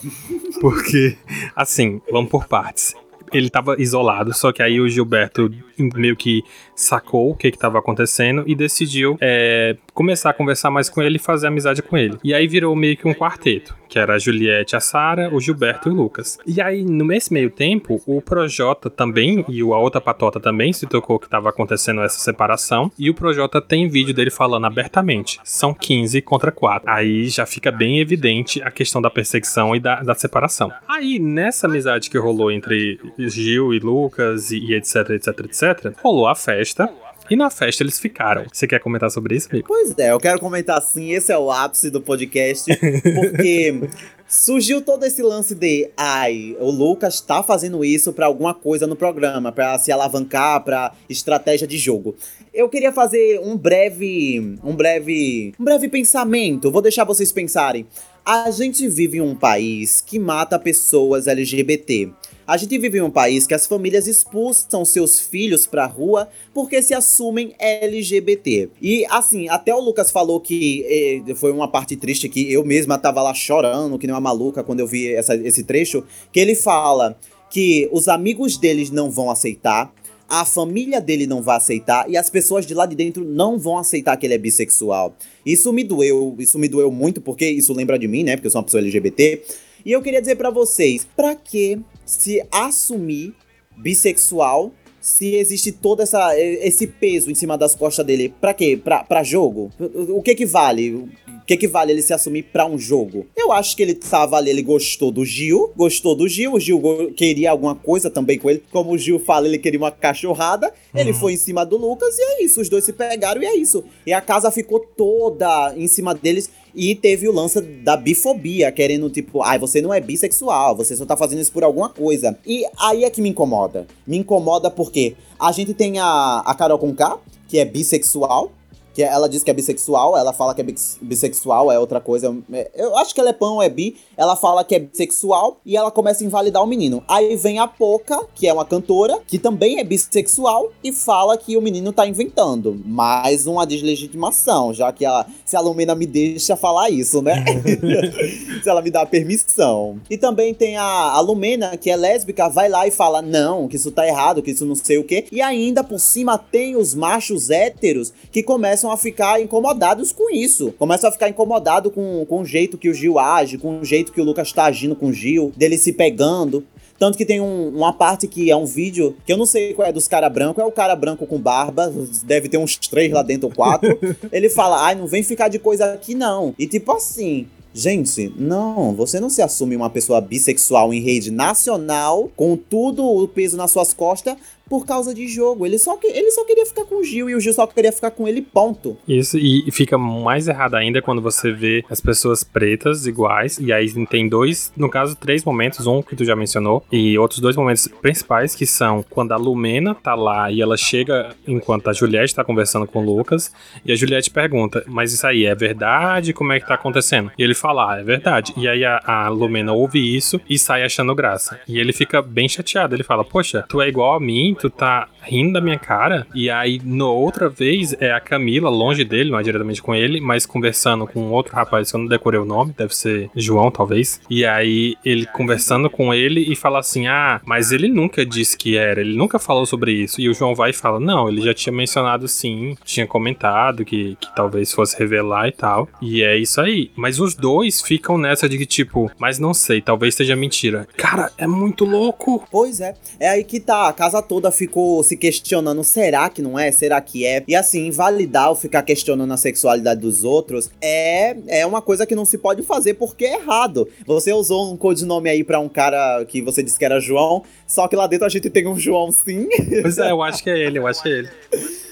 Porque, assim, vamos por partes ele tava isolado, só que aí o Gilberto meio que sacou o que que tava acontecendo e decidiu é, começar a conversar mais com ele e fazer amizade com ele. E aí virou meio que um quarteto, que era a Juliette, a Sara, o Gilberto e o Lucas. E aí, nesse meio tempo, o Projota também e a outra patota também se tocou que tava acontecendo essa separação. E o Projota tem vídeo dele falando abertamente. São 15 contra 4. Aí já fica bem evidente a questão da perseguição e da, da separação. Aí, nessa amizade que rolou entre Gil e Lucas e, e etc, etc, etc, rolou a festa. E na festa eles ficaram. Você quer comentar sobre isso, amigo? Pois é, eu quero comentar sim, esse é o ápice do podcast, <laughs> porque surgiu todo esse lance de, ai, o Lucas tá fazendo isso pra alguma coisa no programa, pra se alavancar, pra estratégia de jogo. Eu queria fazer um breve, um breve, um breve pensamento, vou deixar vocês pensarem. A gente vive em um país que mata pessoas LGBT. A gente vive em um país que as famílias expulsam seus filhos pra rua porque se assumem LGBT. E assim, até o Lucas falou que eh, foi uma parte triste que eu mesma tava lá chorando, que nem uma maluca quando eu vi essa, esse trecho, que ele fala que os amigos deles não vão aceitar, a família dele não vai aceitar e as pessoas de lá de dentro não vão aceitar que ele é bissexual. Isso me doeu, isso me doeu muito porque isso lembra de mim, né? Porque eu sou uma pessoa LGBT. E eu queria dizer pra vocês, pra que se assumir bissexual se existe todo essa, esse peso em cima das costas dele? Pra quê? Pra, pra jogo? O que que vale? O que que vale ele se assumir pra um jogo? Eu acho que ele tava ali, ele gostou do Gil, gostou do Gil, o Gil queria alguma coisa também com ele. Como o Gil fala, ele queria uma cachorrada. Ele foi em cima do Lucas e é isso, os dois se pegaram e é isso. E a casa ficou toda em cima deles. E teve o lance da bifobia, querendo tipo, ai, você não é bissexual, você só tá fazendo isso por alguma coisa. E aí é que me incomoda. Me incomoda porque a gente tem a, a Carol Conká, que é bissexual, que ela diz que é bissexual, ela fala que é bis- bissexual, é outra coisa. É, Eu acho que ela é ou é bi. Ela fala que é bissexual e ela começa a invalidar o menino. Aí vem a Poca, que é uma cantora, que também é bissexual, e fala que o menino tá inventando. Mais uma deslegitimação, já que ela, se a Lumena me deixa falar isso, né? <laughs> <laughs> se ela me dá permissão. E também tem a, a Lumena, que é lésbica, vai lá e fala: não, que isso tá errado, que isso não sei o quê. E ainda por cima tem os machos héteros que começam a ficar incomodados com isso. Começam a ficar incomodados com, com o jeito que o Gil age, com o jeito que o Lucas tá agindo com o Gil, dele se pegando. Tanto que tem um- uma parte que é um vídeo, que eu não sei qual é dos cara branco, é o cara branco com barba, deve ter uns três lá dentro ou quatro. <laughs> Ele fala, ai, não vem ficar de coisa aqui não. E tipo assim, gente, não, você não se assume uma pessoa bissexual em rede nacional, com tudo o peso nas suas costas, por causa de jogo. Ele só, que, ele só queria ficar com o Gil e o Gil só queria ficar com ele, ponto. Isso, e fica mais errado ainda quando você vê as pessoas pretas iguais, e aí tem dois, no caso, três momentos, um que tu já mencionou, e outros dois momentos principais, que são quando a Lumena tá lá e ela chega enquanto a Juliette tá conversando com o Lucas, e a Juliette pergunta, mas isso aí é verdade? Como é que tá acontecendo? E ele fala, ah, é verdade. E aí a, a Lumena ouve isso e sai achando graça. E ele fica bem chateado, ele fala, poxa, tu é igual a mim, tu tá rindo da minha cara. E aí, no outra vez, é a Camila, longe dele, não é diretamente com ele, mas conversando com outro rapaz que eu não decorei o nome, deve ser João, talvez. E aí, ele conversando com ele e fala assim: Ah, mas ele nunca disse que era, ele nunca falou sobre isso. E o João vai e fala: Não, ele já tinha mencionado sim, tinha comentado que, que talvez fosse revelar e tal. E é isso aí. Mas os dois ficam nessa de que, tipo, mas não sei, talvez seja mentira. Cara, é muito louco. Pois é, é aí que tá, a casa toda ela ficou se questionando: será que não é? Será que é? E assim, invalidar ou ficar questionando a sexualidade dos outros é, é uma coisa que não se pode fazer porque é errado. Você usou um codinome aí pra um cara que você disse que era João, só que lá dentro a gente tem um João sim. Pois é, eu acho que é ele, eu acho que é ele.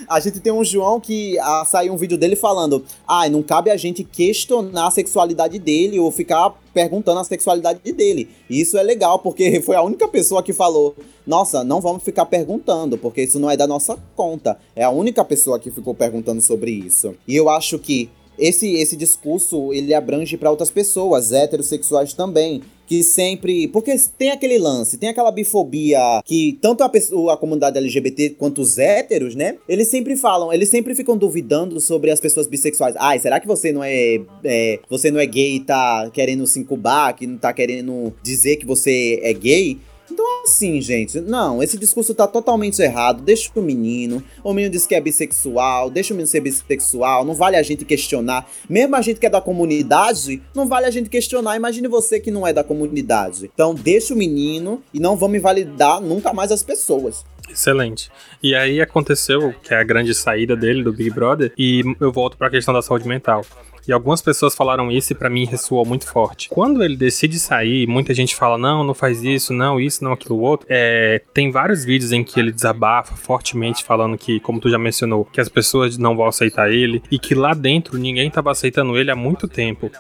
A gente tem um João que ah, saiu um vídeo dele falando: ai, ah, não cabe a gente questionar a sexualidade dele ou ficar perguntando a sexualidade dele. E isso é legal, porque <laughs> foi a única pessoa que falou: nossa, não vamos ficar perguntando, porque isso não é da nossa conta. É a única pessoa que ficou perguntando sobre isso. E eu acho que esse, esse discurso ele abrange para outras pessoas, heterossexuais também, que sempre. Porque tem aquele lance, tem aquela bifobia que tanto a, pessoa, a comunidade LGBT quanto os héteros, né? Eles sempre falam, eles sempre ficam duvidando sobre as pessoas bissexuais. Ai, será que você não é, é você não é gay e tá querendo se incubar, que não tá querendo dizer que você é gay? Então, assim, gente, não, esse discurso tá totalmente errado. Deixa o menino. O menino diz que é bissexual, deixa o menino ser bissexual. Não vale a gente questionar. Mesmo a gente que é da comunidade, não vale a gente questionar. Imagine você que não é da comunidade. Então, deixa o menino e não vamos invalidar nunca mais as pessoas. Excelente. E aí aconteceu que é a grande saída dele do Big Brother e eu volto para a questão da saúde mental. E algumas pessoas falaram isso e para mim ressoou muito forte. Quando ele decide sair, muita gente fala: não, não faz isso, não, isso, não, aquilo outro. É, tem vários vídeos em que ele desabafa fortemente, falando que, como tu já mencionou, que as pessoas não vão aceitar ele e que lá dentro ninguém estava aceitando ele há muito tempo.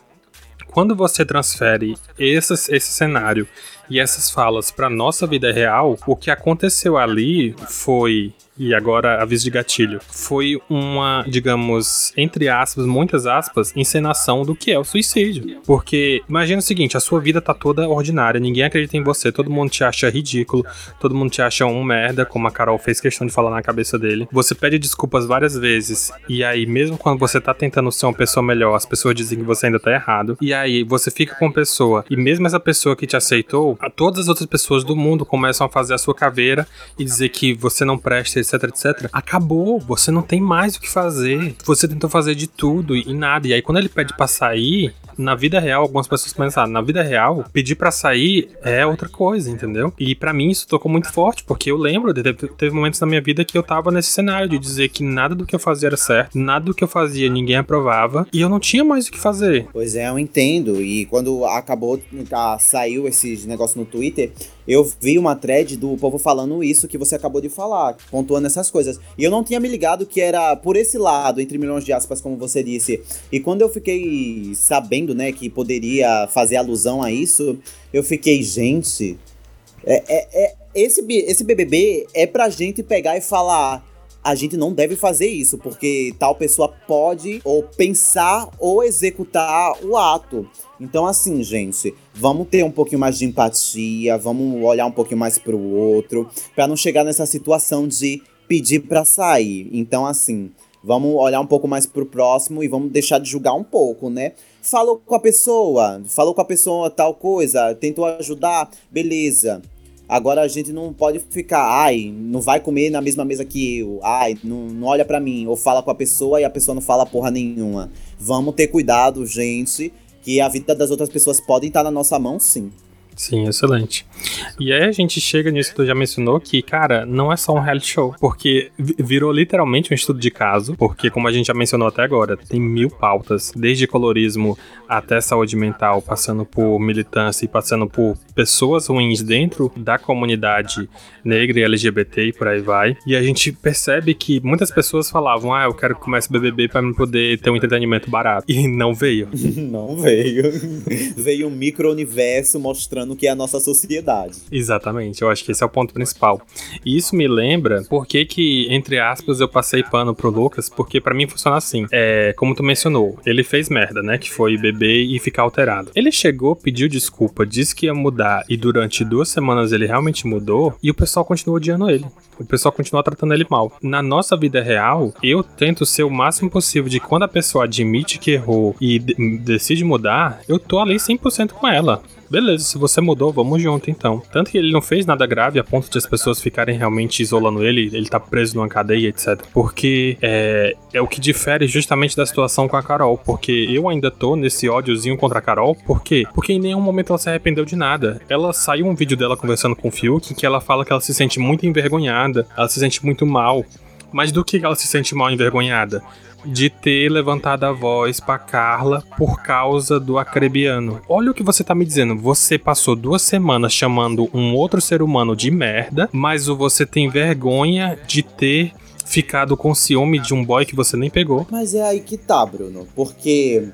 Quando você transfere esse, esse cenário e essas falas para nossa vida real, o que aconteceu ali foi e agora aviso de gatilho, foi uma, digamos, entre aspas, muitas aspas, encenação do que é o suicídio. Porque imagina o seguinte, a sua vida tá toda ordinária, ninguém acredita em você, todo mundo te acha ridículo, todo mundo te acha um merda, como a Carol fez questão de falar na cabeça dele. Você pede desculpas várias vezes, e aí mesmo quando você tá tentando ser uma pessoa melhor, as pessoas dizem que você ainda tá errado, e aí você fica com a pessoa, e mesmo essa pessoa que te aceitou, todas as outras pessoas do mundo começam a fazer a sua caveira e dizer que você não presta, etc, etc. Acabou, você não tem mais o que fazer. Você tentou fazer de tudo e nada. E aí quando ele pede pra sair, na vida real, algumas pessoas pensam, na vida real, pedir para sair é outra coisa, entendeu? E para mim isso tocou muito forte, porque eu lembro, teve, teve momentos na minha vida que eu tava nesse cenário de dizer que nada do que eu fazia era certo, nada do que eu fazia ninguém aprovava, e eu não tinha mais o que fazer. Pois é, eu entendo. E quando acabou, tá, saiu esses negócios no Twitter, eu vi uma thread do povo falando isso que você acabou de falar, pontuando essas coisas. E eu não tinha me ligado que era por esse lado, entre milhões de aspas, como você disse. E quando eu fiquei sabendo, né, que poderia fazer alusão a isso, eu fiquei, gente. É, é, é, esse, esse BBB é pra gente pegar e falar a gente não deve fazer isso, porque tal pessoa pode ou pensar ou executar o ato. Então, assim, gente, vamos ter um pouquinho mais de empatia, vamos olhar um pouquinho mais pro outro, para não chegar nessa situação de pedir para sair. Então, assim, vamos olhar um pouco mais pro próximo e vamos deixar de julgar um pouco, né? Falou com a pessoa, falou com a pessoa tal coisa, tentou ajudar, beleza. Agora a gente não pode ficar, ai, não vai comer na mesma mesa que eu, ai, não, não olha para mim, ou fala com a pessoa e a pessoa não fala porra nenhuma. Vamos ter cuidado, gente, que a vida das outras pessoas podem estar na nossa mão, sim. Sim, excelente. E aí a gente chega nisso que tu já mencionou, que, cara, não é só um reality show. Porque virou literalmente um estudo de caso, porque, como a gente já mencionou até agora, tem mil pautas, desde colorismo até saúde mental, passando por militância e passando por pessoas ruins dentro da comunidade negra e LGBT e por aí vai. E a gente percebe que muitas pessoas falavam, ah, eu quero que comece BBB para poder ter um entretenimento barato. E não veio. <laughs> não veio. veio um micro-universo mostrando no que é a nossa sociedade. Exatamente, eu acho que esse é o ponto principal. E isso me lembra por que que, entre aspas, eu passei pano pro Lucas, porque para mim funciona assim. É, como tu mencionou, ele fez merda, né, que foi beber e ficar alterado. Ele chegou, pediu desculpa, disse que ia mudar e durante duas semanas ele realmente mudou e o pessoal continuou odiando ele. O pessoal continua tratando ele mal. Na nossa vida real, eu tento ser o máximo possível de quando a pessoa admite que errou e decide mudar, eu tô ali 100% com ela beleza, se você mudou, vamos junto então. Tanto que ele não fez nada grave a ponto de as pessoas ficarem realmente isolando ele, ele tá preso numa cadeia, etc. Porque é, é o que difere justamente da situação com a Carol. Porque eu ainda tô nesse ódiozinho contra a Carol. Por quê? Porque em nenhum momento ela se arrependeu de nada. Ela saiu um vídeo dela conversando com o Fiuk que ela fala que ela se sente muito envergonhada, ela se sente muito mal. Mas do que ela se sente mal envergonhada? De ter levantado a voz pra Carla por causa do acrebiano. Olha o que você tá me dizendo. Você passou duas semanas chamando um outro ser humano de merda, mas você tem vergonha de ter ficado com ciúme de um boy que você nem pegou. Mas é aí que tá, Bruno. Porque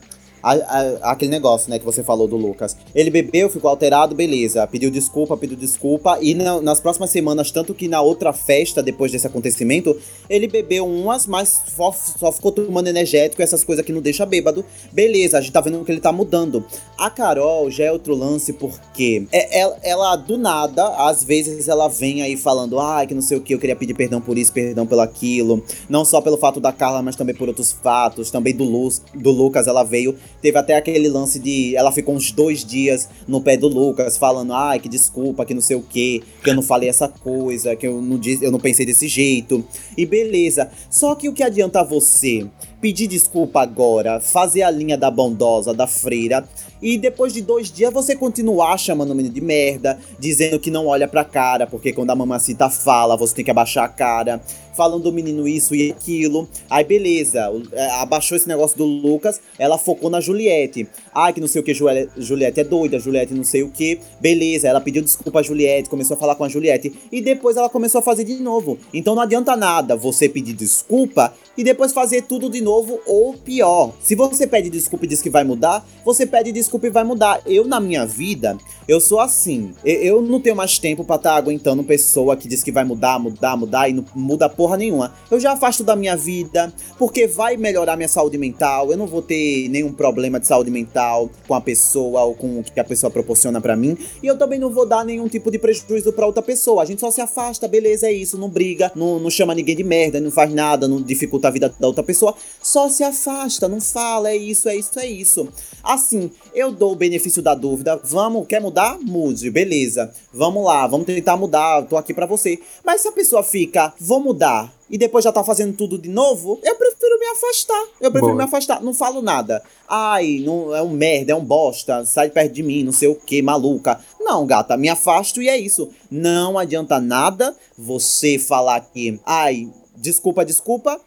a, a, aquele negócio, né, que você falou do Lucas. Ele bebeu, ficou alterado, beleza. Pediu desculpa, pediu desculpa. E na, nas próximas semanas, tanto que na outra festa, depois desse acontecimento, ele bebeu umas, mas só, só ficou tomando energético, essas coisas que não deixa bêbado. Beleza, a gente tá vendo que ele tá mudando. A Carol já é outro lance, porque é, ela, ela, do nada, às vezes ela vem aí falando, ah, que não sei o que, eu queria pedir perdão por isso, perdão pelo aquilo. Não só pelo fato da Carla, mas também por outros fatos. Também do, Luz, do Lucas, ela veio Teve até aquele lance de. Ela ficou uns dois dias no pé do Lucas, falando, ai, que desculpa, que não sei o que, que eu não falei essa coisa, que eu não, disse, eu não pensei desse jeito. E beleza. Só que o que adianta você pedir desculpa agora, fazer a linha da bondosa, da freira, e depois de dois dias você continuar chamando o menino de merda, dizendo que não olha pra cara, porque quando a mamacita fala, você tem que abaixar a cara, falando do menino isso e aquilo. Aí beleza, é, abaixou esse negócio do Lucas, ela focou na Juliette. Ai, que não sei o que, Juliette é doida, Juliette não sei o que. Beleza, ela pediu desculpa a Juliette, começou a falar com a Juliette. E depois ela começou a fazer de novo. Então não adianta nada você pedir desculpa e depois fazer tudo de novo ou pior. Se você pede desculpa e diz que vai mudar, você pede desculpa e vai mudar. Eu, na minha vida, eu sou assim. Eu não tenho mais tempo para estar tá aguentando pessoa que diz que vai mudar, mudar, mudar e não muda porra nenhuma. Eu já afasto da minha vida, porque vai melhorar minha saúde mental. Eu não vou ter nenhum problema de saúde mental com a pessoa ou com o que a pessoa proporciona para mim. E eu também não vou dar nenhum tipo de prejuízo para outra pessoa. A gente só se afasta, beleza, é isso. Não briga, não, não chama ninguém de merda, não faz nada, não dificulta a vida da outra pessoa. Só se afasta, não fala, é isso, é isso, é isso. Assim, eu dou o benefício da dúvida. Vamos, quer mudar? Mude, beleza. Vamos lá, vamos tentar mudar. Tô aqui para você. Mas se a pessoa fica, vou mudar, e depois já tá fazendo tudo de novo, eu prefiro me afastar. Eu prefiro Boa. me afastar. Não falo nada. Ai, não, é um merda, é um bosta, sai perto de mim, não sei o que, maluca. Não, gata, me afasto e é isso. Não adianta nada você falar que, ai, desculpa, desculpa,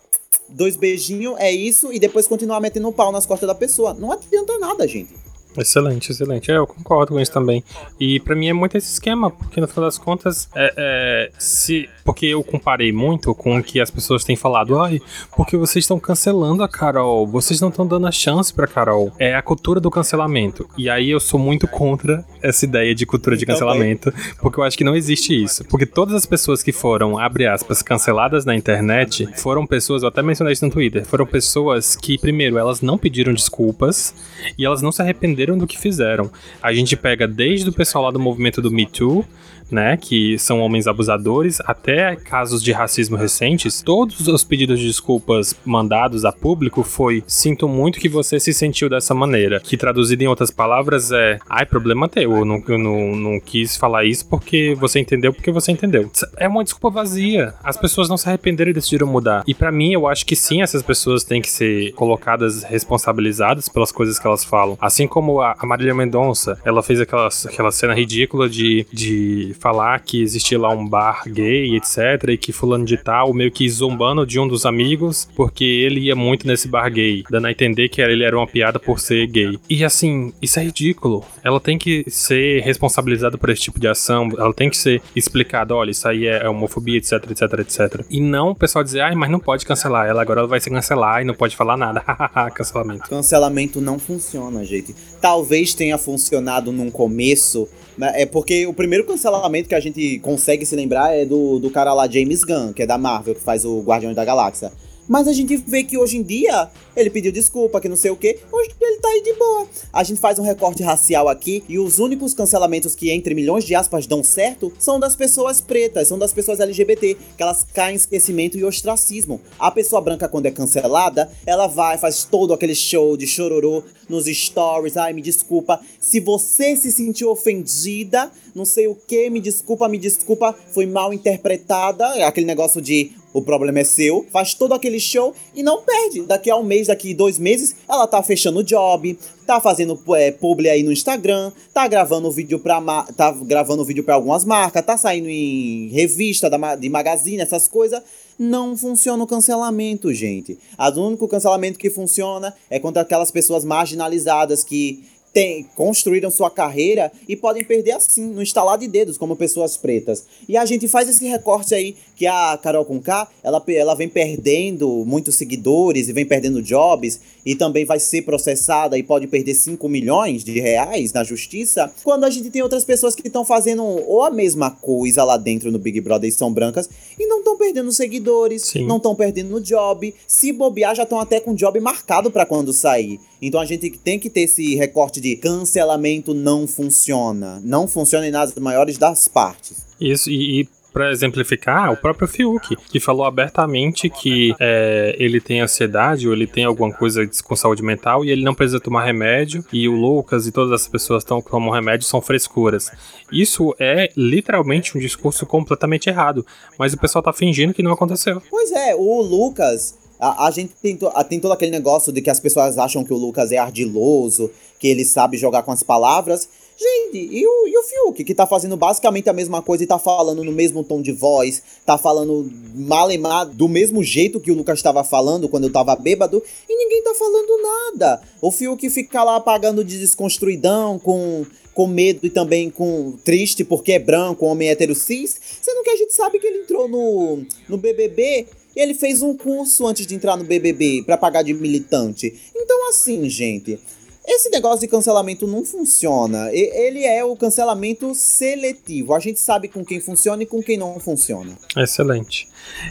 dois beijinhos, é isso, e depois continuar metendo o pau nas costas da pessoa. Não adianta nada, gente. Excelente, excelente. É, eu concordo com isso também. E para mim é muito esse esquema, porque no final das contas, é, é, se porque eu comparei muito com o que as pessoas têm falado, ai, porque vocês estão cancelando a Carol, vocês não estão dando a chance pra Carol. É a cultura do cancelamento. E aí eu sou muito contra essa ideia de cultura de cancelamento, porque eu acho que não existe isso. Porque todas as pessoas que foram, abre aspas, canceladas na internet, foram pessoas, eu até mencionei isso no Twitter, foram pessoas que, primeiro, elas não pediram desculpas e elas não se arrependeram do que fizeram. A gente pega desde o pessoal lá do movimento do Me Too, né, que são homens abusadores, até casos de racismo recentes, todos os pedidos de desculpas mandados a público foi sinto muito que você se sentiu dessa maneira, que traduzido em outras palavras é ai, problema teu, eu não, eu não, não quis falar isso porque você entendeu porque você entendeu. É uma desculpa vazia. As pessoas não se arrependeram e decidiram mudar. E para mim, eu acho que sim, essas pessoas têm que ser colocadas responsabilizadas pelas coisas que elas falam. Assim como a, Marília Mendonça, ela fez aquela, aquela cena ridícula de, de falar que existia lá um bar gay, etc, e que fulano de tal meio que zombando de um dos amigos porque ele ia muito nesse bar gay, dando a entender que ele era uma piada por ser gay. E assim, isso é ridículo. Ela tem que ser responsabilizada por esse tipo de ação, ela tem que ser explicada, olha, isso aí é homofobia, etc, etc, etc. E não o pessoal dizer, ai, mas não pode cancelar ela, agora ela vai se cancelar e não pode falar nada. <laughs> Cancelamento. Cancelamento não funciona, gente. Talvez tenha funcionado num começo? É porque o primeiro cancelamento que a gente consegue se lembrar é do, do cara lá, James Gunn, que é da Marvel, que faz o Guardiões da Galáxia. Mas a gente vê que hoje em dia ele pediu desculpa, que não sei o que. Hoje ele tá aí de boa. A gente faz um recorte racial aqui e os únicos cancelamentos que, entre milhões de aspas, dão certo são das pessoas pretas, são das pessoas LGBT, que elas caem em esquecimento e ostracismo. A pessoa branca, quando é cancelada, ela vai, faz todo aquele show de chororô nos stories. Ai, me desculpa. Se você se sentiu ofendida, não sei o que, me desculpa, me desculpa, foi mal interpretada. Aquele negócio de o problema é seu, faz todo aquele show e não perde. Daqui a um mês, daqui a dois meses, ela tá fechando o job, tá fazendo é, publi aí no Instagram, tá gravando vídeo pra tá gravando vídeo para algumas marcas, tá saindo em revista da, de magazine, essas coisas. Não funciona o cancelamento, gente. O único cancelamento que funciona é contra aquelas pessoas marginalizadas que tem, construíram sua carreira e podem perder assim, no instalar de dedos, como pessoas pretas. E a gente faz esse recorte aí, que a Carol Conká, ela, ela vem perdendo muitos seguidores e vem perdendo jobs, e também vai ser processada e pode perder 5 milhões de reais na justiça, quando a gente tem outras pessoas que estão fazendo ou a mesma coisa lá dentro no Big Brother e são brancas, e não estão perdendo seguidores, Sim. não estão perdendo job, se bobear já estão até com job marcado para quando sair. Então a gente tem que ter esse recorte de cancelamento não funciona. Não funciona nas maiores das partes. Isso, e, e para exemplificar, o próprio Fiuk, que falou abertamente que é, ele tem ansiedade ou ele tem alguma coisa com saúde mental e ele não precisa tomar remédio, e o Lucas e todas as pessoas que tomam remédio são frescuras. Isso é literalmente um discurso completamente errado, mas o pessoal tá fingindo que não aconteceu. Pois é, o Lucas, a, a gente tem, to, a, tem todo aquele negócio de que as pessoas acham que o Lucas é ardiloso, que ele sabe jogar com as palavras. Gente, e o, e o Fiuk, que tá fazendo basicamente a mesma coisa e tá falando no mesmo tom de voz, tá falando malemar do mesmo jeito que o Lucas estava falando quando eu tava bêbado, e ninguém tá falando nada. O Fiuk fica lá apagando de desconstruidão, com, com medo e também com triste porque é branco, homem hétero cis, sendo que a gente sabe que ele entrou no, no BBB ele fez um curso antes de entrar no BBB para pagar de militante. Então, assim, gente, esse negócio de cancelamento não funciona. Ele é o cancelamento seletivo. A gente sabe com quem funciona e com quem não funciona. Excelente.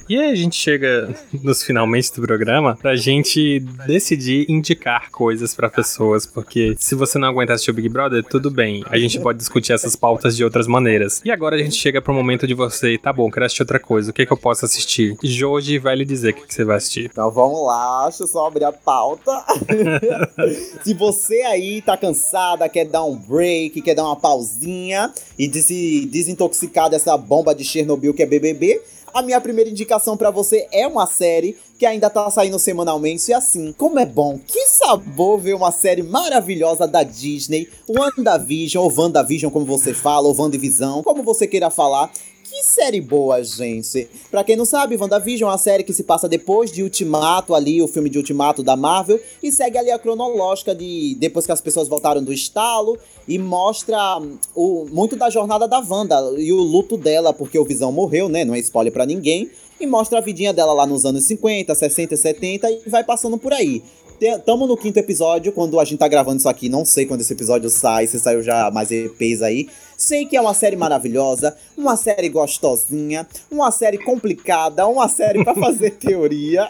E aí a gente chega nos finalmente do programa pra gente decidir indicar coisas para pessoas, porque se você não aguenta assistir o Big Brother, tudo bem. A gente pode discutir essas pautas de outras maneiras. E agora a gente chega pro momento de você, tá bom, quero assistir outra coisa. O que, é que eu posso assistir? Joji vai lhe dizer o que, que você vai assistir. Então vamos lá, deixa eu só abrir a pauta. <laughs> se você aí tá cansada, quer dar um break, quer dar uma pausinha e se desintoxicar dessa bomba de Chernobyl que é BBB, a minha primeira indicação para você é uma série que ainda tá saindo semanalmente. E assim, como é bom, que sabor ver uma série maravilhosa da Disney, WandaVision, ou WandaVision, como você fala, ou WandaVision, como você queira falar. Que série boa, gente. Pra quem não sabe, WandaVision é uma série que se passa depois de Ultimato, ali, o filme de Ultimato da Marvel, e segue ali a cronológica de depois que as pessoas voltaram do estalo, e mostra hum, o, muito da jornada da Wanda e o luto dela, porque o Visão morreu, né? Não é spoiler para ninguém. E mostra a vidinha dela lá nos anos 50, 60, 70 e vai passando por aí. Tamo no quinto episódio, quando a gente tá gravando isso aqui, não sei quando esse episódio sai, se saiu já mais EPs aí. Sei que é uma série maravilhosa, uma série gostosinha, uma série complicada, uma série para fazer <laughs> teoria.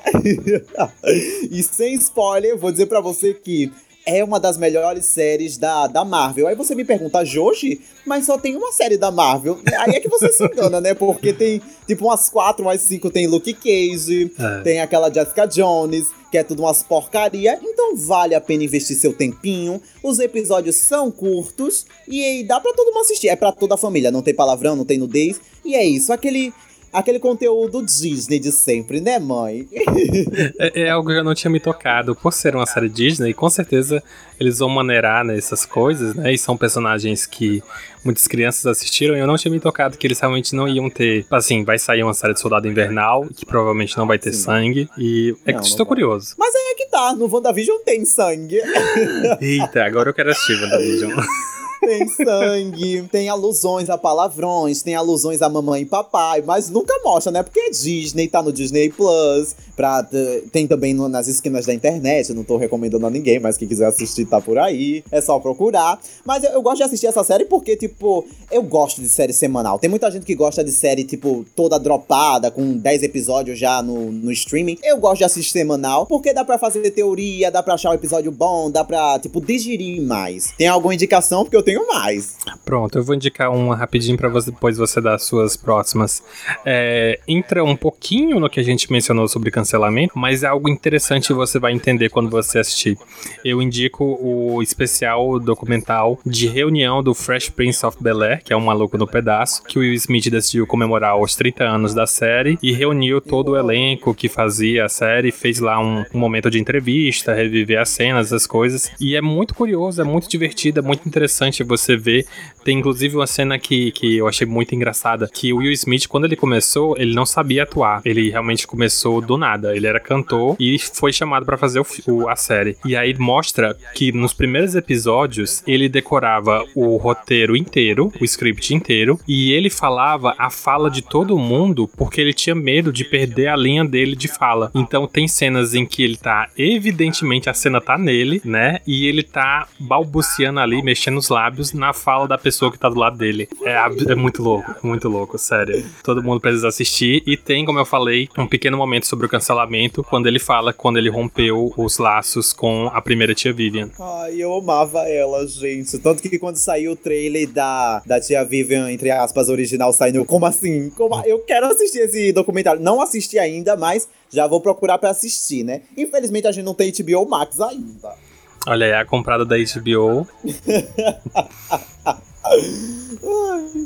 <laughs> e sem spoiler, vou dizer para você que é uma das melhores séries da, da Marvel. Aí você me pergunta, Joji, mas só tem uma série da Marvel. Aí é que você se engana, né? Porque tem tipo umas quatro, umas cinco tem Luke Cage, é. tem aquela Jessica Jones, que é tudo umas porcaria. Então vale a pena investir seu tempinho. Os episódios são curtos e dá para todo mundo assistir. É para toda a família, não tem palavrão, não tem nudez. E é isso, aquele aquele conteúdo Disney de sempre, né, mãe? <laughs> é, é, algo que eu não tinha me tocado. Por ser uma série Disney, com certeza eles vão maneirar nessas coisas, né? E são personagens que muitas crianças assistiram e eu não tinha me tocado que eles realmente não iam ter. Assim, vai sair uma série de Soldado Invernal, que provavelmente não vai ter Sim. sangue. E é não, que estou curioso. Mas aí é que tá, no WandaVision tem sangue. <laughs> Eita, agora eu quero assistir WandaVision. <laughs> tem sangue, tem alusões a palavrões, tem alusões a mamãe e papai, mas nunca mostra, né? Porque é Disney, tá no Disney Plus, pra, tem também no, nas esquinas da internet, não tô recomendando a ninguém, mas quem quiser assistir tá por aí, é só procurar. Mas eu, eu gosto de assistir essa série porque, tipo, eu gosto de série semanal. Tem muita gente que gosta de série, tipo, toda dropada, com 10 episódios já no, no streaming. Eu gosto de assistir semanal, porque dá pra fazer teoria, dá pra achar um episódio bom, dá pra, tipo, digerir mais. Tem alguma indicação? Porque eu tenho mais. Pronto, eu vou indicar uma rapidinho pra você, depois você dar as suas próximas. É, entra um pouquinho no que a gente mencionou sobre cancelamento, mas é algo interessante você vai entender quando você assistir. Eu indico o especial documental de reunião do Fresh Prince of Bel-Air, que é um maluco no pedaço, que o Will Smith decidiu comemorar os 30 anos da série e reuniu todo o elenco que fazia a série, fez lá um, um momento de entrevista, reviver as cenas, as coisas. E é muito curioso, é muito divertido, é muito interessante você ver. Tem inclusive uma cena que, que eu achei muito engraçada, que o Will Smith, quando ele começou, ele não sabia atuar. Ele realmente começou do nada. Ele era cantor e foi chamado para fazer o, o, a série. E aí mostra que nos primeiros episódios ele decorava o roteiro inteiro, o script inteiro, e ele falava a fala de todo mundo porque ele tinha medo de perder a linha dele de fala. Então tem cenas em que ele tá evidentemente a cena tá nele, né? E ele tá balbuciando ali, mexendo os lábios na fala da pessoa que tá do lado dele. É, é muito louco, muito louco, sério. Todo mundo precisa assistir e tem, como eu falei, um pequeno momento sobre o cancelamento quando ele fala quando ele rompeu os laços com a primeira tia Vivian. Ai, eu amava ela, gente. Tanto que quando saiu o trailer da, da tia Vivian, entre aspas, original, saindo. Como assim? Como, eu quero assistir esse documentário. Não assisti ainda, mas já vou procurar para assistir, né? Infelizmente a gente não tem HBO Max ainda. Olha aí, a comprada da HBO. <laughs>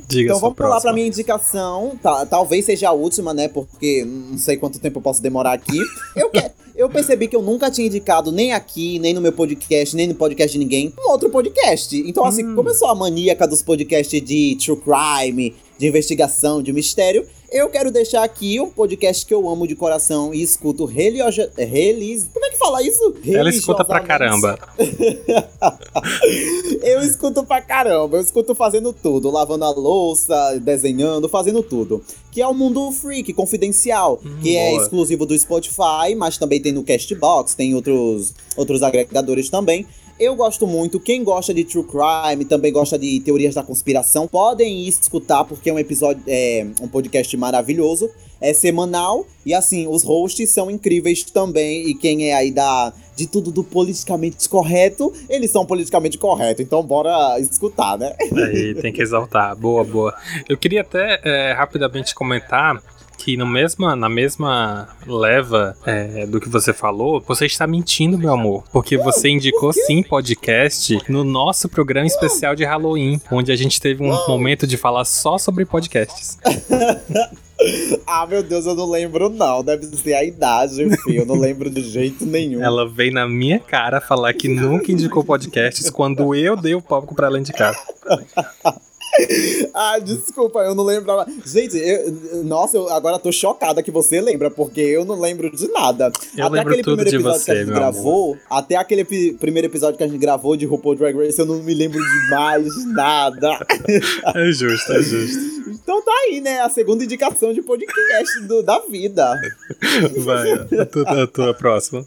Diga então vamos pular pra minha indicação. Tá, talvez seja a última, né? Porque não sei quanto tempo eu posso demorar aqui. Eu, que, eu percebi que eu nunca tinha indicado nem aqui, nem no meu podcast, nem no podcast de ninguém, um outro podcast. Então, assim, hum. começou a maníaca dos podcasts de true crime, de investigação, de mistério. Eu quero deixar aqui um podcast que eu amo de coração e escuto religio... relis... Como é que fala isso? Ela escuta pra caramba. <laughs> eu escuto pra caramba. Eu escuto fazendo tudo. Lavando a louça, desenhando, fazendo tudo. Que é o Mundo Freak, confidencial. Hum, que é boa. é exclusivo do Spotify, mas também tem no Castbox, tem outros, outros agregadores também. Eu gosto muito. Quem gosta de true crime, também gosta de teorias da conspiração, podem escutar, porque é um episódio, é um podcast maravilhoso. É semanal e assim, os hosts são incríveis também. E quem é aí da de tudo do politicamente correto, eles são politicamente corretos. Então bora escutar, né? Aí tem que exaltar. Boa, boa. Eu queria até é, rapidamente comentar que no mesma, na mesma leva é, do que você falou, você está mentindo, meu amor. Porque você indicou sim podcast no nosso programa especial de Halloween, onde a gente teve um momento de falar só sobre podcasts. <laughs> Ah, meu Deus, eu não lembro não. Deve ser a idade, enfim. Eu não lembro de jeito nenhum. Ela veio na minha cara falar que nunca indicou podcasts quando eu dei o palco pra ela indicar. <laughs> <laughs> ah, desculpa, eu não lembrava. Gente, eu, nossa, eu agora tô chocada que você lembra, porque eu não lembro de nada. Eu até aquele primeiro episódio você, que a gente gravou, amor. até aquele primeiro episódio que a gente gravou de RuPaul Drag Race, eu não me lembro de mais nada. <laughs> é justo, é justo. Então tá aí, né? A segunda indicação de podcast do, da vida. Vai, a tua, a tua próxima.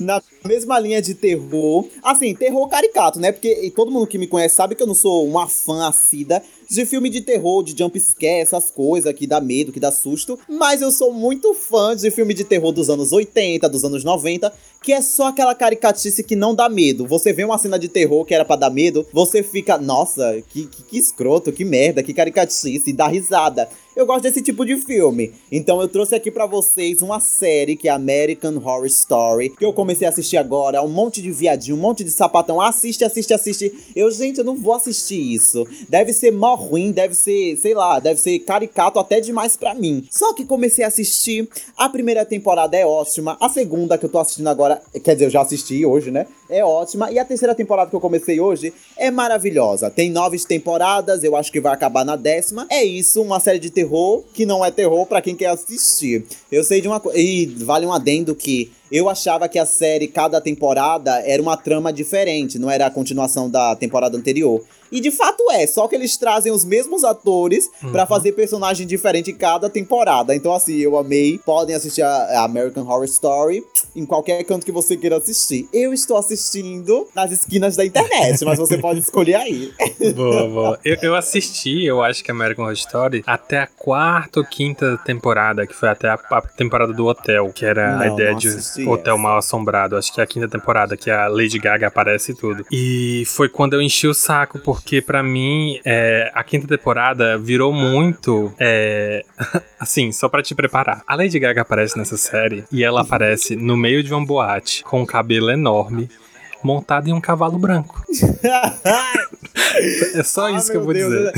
Na mesma linha de terror. Assim, terror caricato, né? Porque todo mundo que me conhece sabe que eu não sou uma fã assida de filme de terror, de jump scare, essas coisas que dá medo, que dá susto. Mas eu sou muito fã de filme de terror dos anos 80, dos anos 90, que é só aquela caricatice que não dá medo. Você vê uma cena de terror que era para dar medo, você fica, nossa, que, que, que escroto, que merda, que caricatice, dá risada. Eu gosto desse tipo de filme. Então eu trouxe aqui para vocês uma série que é American Horror Story, que eu comecei a assistir agora, um monte de viadinho, um monte de sapatão. Assiste, assiste, assiste. Eu, gente, eu não vou assistir isso. Deve ser mó ruim, deve ser, sei lá, deve ser caricato até demais para mim. Só que comecei a assistir. A primeira temporada é ótima. A segunda que eu tô assistindo agora, quer dizer, eu já assisti hoje, né? É ótima. E a terceira temporada que eu comecei hoje é maravilhosa. Tem nove temporadas, eu acho que vai acabar na décima. É isso, uma série de terror que não é terror para quem quer assistir. Eu sei de uma coisa. E vale um adendo que eu achava que a série, cada temporada, era uma trama diferente, não era a continuação da temporada anterior. E de fato é, só que eles trazem os mesmos atores Uhum. pra fazer personagem diferente em cada temporada. Então, assim, eu amei. Podem assistir a a American Horror Story em qualquer canto que você queira assistir. Eu estou assistindo nas esquinas da internet, mas você pode escolher aí. <laughs> Boa, boa. Eu, eu assisti, eu acho que American Horror Story, até a quarta ou quinta temporada, que foi até a, a temporada do hotel, que era a Não, ideia não de hotel essa. mal assombrado. Acho que é a quinta temporada, que a Lady Gaga aparece e tudo. E foi quando eu enchi o saco, porque pra mim, é, a quinta temporada virou muito. é, <laughs> assim, só pra te preparar. A Lady Gaga aparece nessa série e ela aparece no meio de uma boate com um cabelo enorme. Montada em um cavalo branco. <laughs> É só Ah, isso que eu vou Deus, dizer.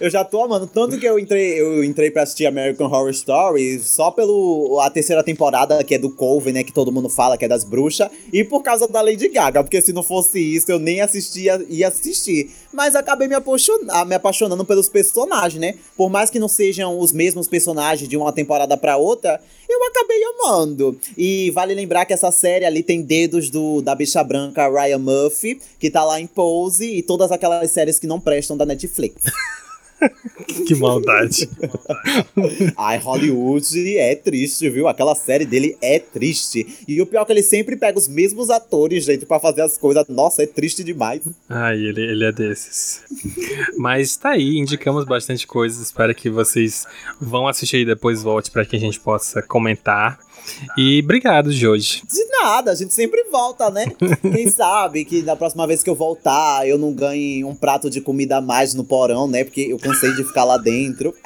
Eu já tô amando. Tanto que eu entrei, eu entrei pra assistir American Horror Story só pelo a terceira temporada, que é do Coven, né? Que todo mundo fala que é das bruxas. E por causa da Lady Gaga. Porque se não fosse isso, eu nem assistia ia assistir. Mas acabei me, apaixonar, me apaixonando pelos personagens, né? Por mais que não sejam os mesmos personagens de uma temporada pra outra, eu acabei amando. E vale lembrar que essa série ali tem dedos do, da bicha branca Ryan Murphy, que tá lá em Pose, e todas aquelas séries que não prestam da Netflix. <laughs> Que maldade. Ai, Hollywood é triste, viu? Aquela série dele é triste. E o pior é que ele sempre pega os mesmos atores, gente, pra fazer as coisas. Nossa, é triste demais. Ai, ele, ele é desses. Mas tá aí, indicamos bastante coisas. Espero que vocês vão assistir e depois volte pra que a gente possa comentar. E obrigado, Joji. De nada, a gente sempre volta, né? Quem <laughs> sabe que da próxima vez que eu voltar, eu não ganhe um prato de comida a mais no porão, né? Porque eu cansei de ficar lá dentro. <laughs>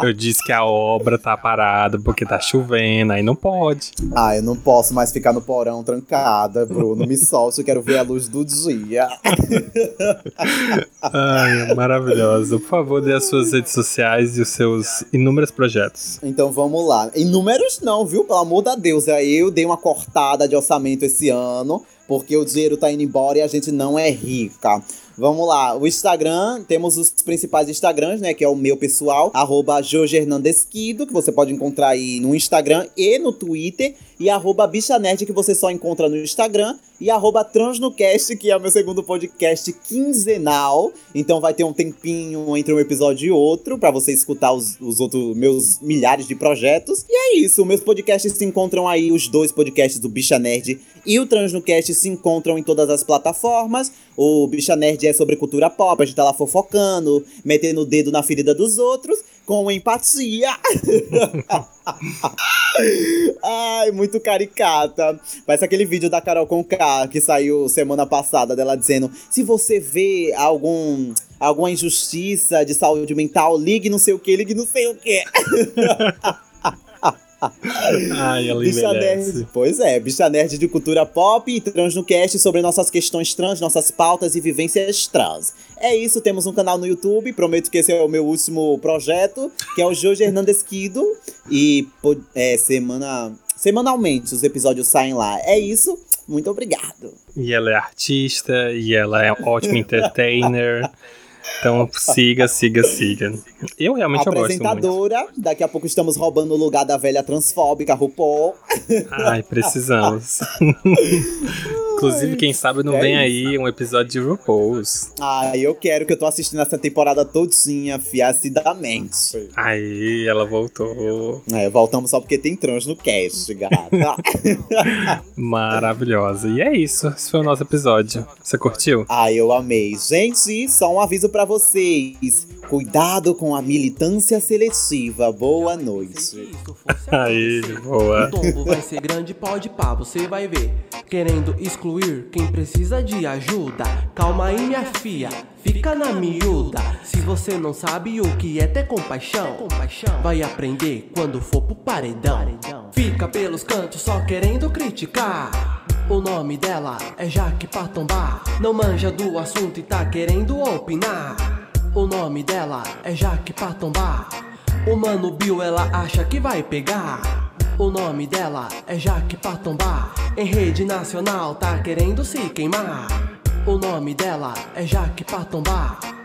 Eu disse que a obra tá parada porque tá chovendo, aí não pode. Ah, eu não posso mais ficar no porão trancada, Bruno. Me solte, eu quero ver a luz do dia. <laughs> Ai, maravilhoso. Por favor, dê as suas redes sociais e os seus inúmeros projetos. Então vamos lá. Em números não, viu? Pelo amor da Deus. Aí eu dei uma cortada de orçamento esse ano, porque o dinheiro tá indo embora e a gente não é rica. Vamos lá, o Instagram, temos os principais Instagrams, né? Que é o meu pessoal, arroba Jorge Hernandes Quido, que você pode encontrar aí no Instagram e no Twitter. E arroba Bicha Nerd, que você só encontra no Instagram. E arroba Transnocast, que é o meu segundo podcast quinzenal. Então vai ter um tempinho entre um episódio e outro, pra você escutar os, os outros meus milhares de projetos. E é isso, meus podcasts se encontram aí, os dois podcasts do Bicha Nerd e o Transnocast se encontram em todas as plataformas. O Bicha Nerd é sobre cultura pop, a gente tá lá fofocando, metendo o dedo na ferida dos outros, com empatia. <laughs> Ai, muito caricata. Parece aquele vídeo da Carol Conká que saiu semana passada dela dizendo: se você vê algum alguma injustiça de saúde mental, ligue não sei o que, ligue não sei o que. <laughs> Ai, ela Bicha envelhece. Nerd. Pois é, Bicha Nerd de cultura pop e trans no cast sobre nossas questões trans, nossas pautas e vivências trans. É isso, temos um canal no YouTube, prometo que esse é o meu último projeto, que é o Jorge Hernandes Quido. E é, semana, semanalmente os episódios saem lá. É isso, muito obrigado. E ela é artista, e ela é ótima <laughs> entertainer. Então siga, siga, siga. Eu realmente eu gosto muito. Apresentadora, daqui a pouco estamos roubando o lugar da velha transfóbica RuPaul. Ai, precisamos. <laughs> Inclusive, quem sabe não é vem isso. aí um episódio de RuPaul's. Ah, eu quero que eu tô assistindo essa temporada todinha, fiacidamente. Aí, ela voltou. É, voltamos só porque tem trans no cast, gata. <laughs> Maravilhosa. E é isso. Esse foi o nosso episódio. Você curtiu? ah, eu amei. Gente, só um aviso pra vocês. Cuidado com a militância seletiva. Boa noite. Aí, boa. O tombo vai ser grande, pode pá, você vai ver. Querendo excluir quem precisa de ajuda. Calma aí, minha filha, fica na miúda. Se você não sabe o que é ter compaixão, vai aprender quando for pro paredão. Fica pelos cantos só querendo criticar. O nome dela é Jaque Patombá. Não manja do assunto e tá querendo opinar. O nome dela é Jaque Patombá. O mano Bill ela acha que vai pegar. O nome dela é Jaque Patombá. Em rede nacional tá querendo se queimar. O nome dela é Jaque Patombá.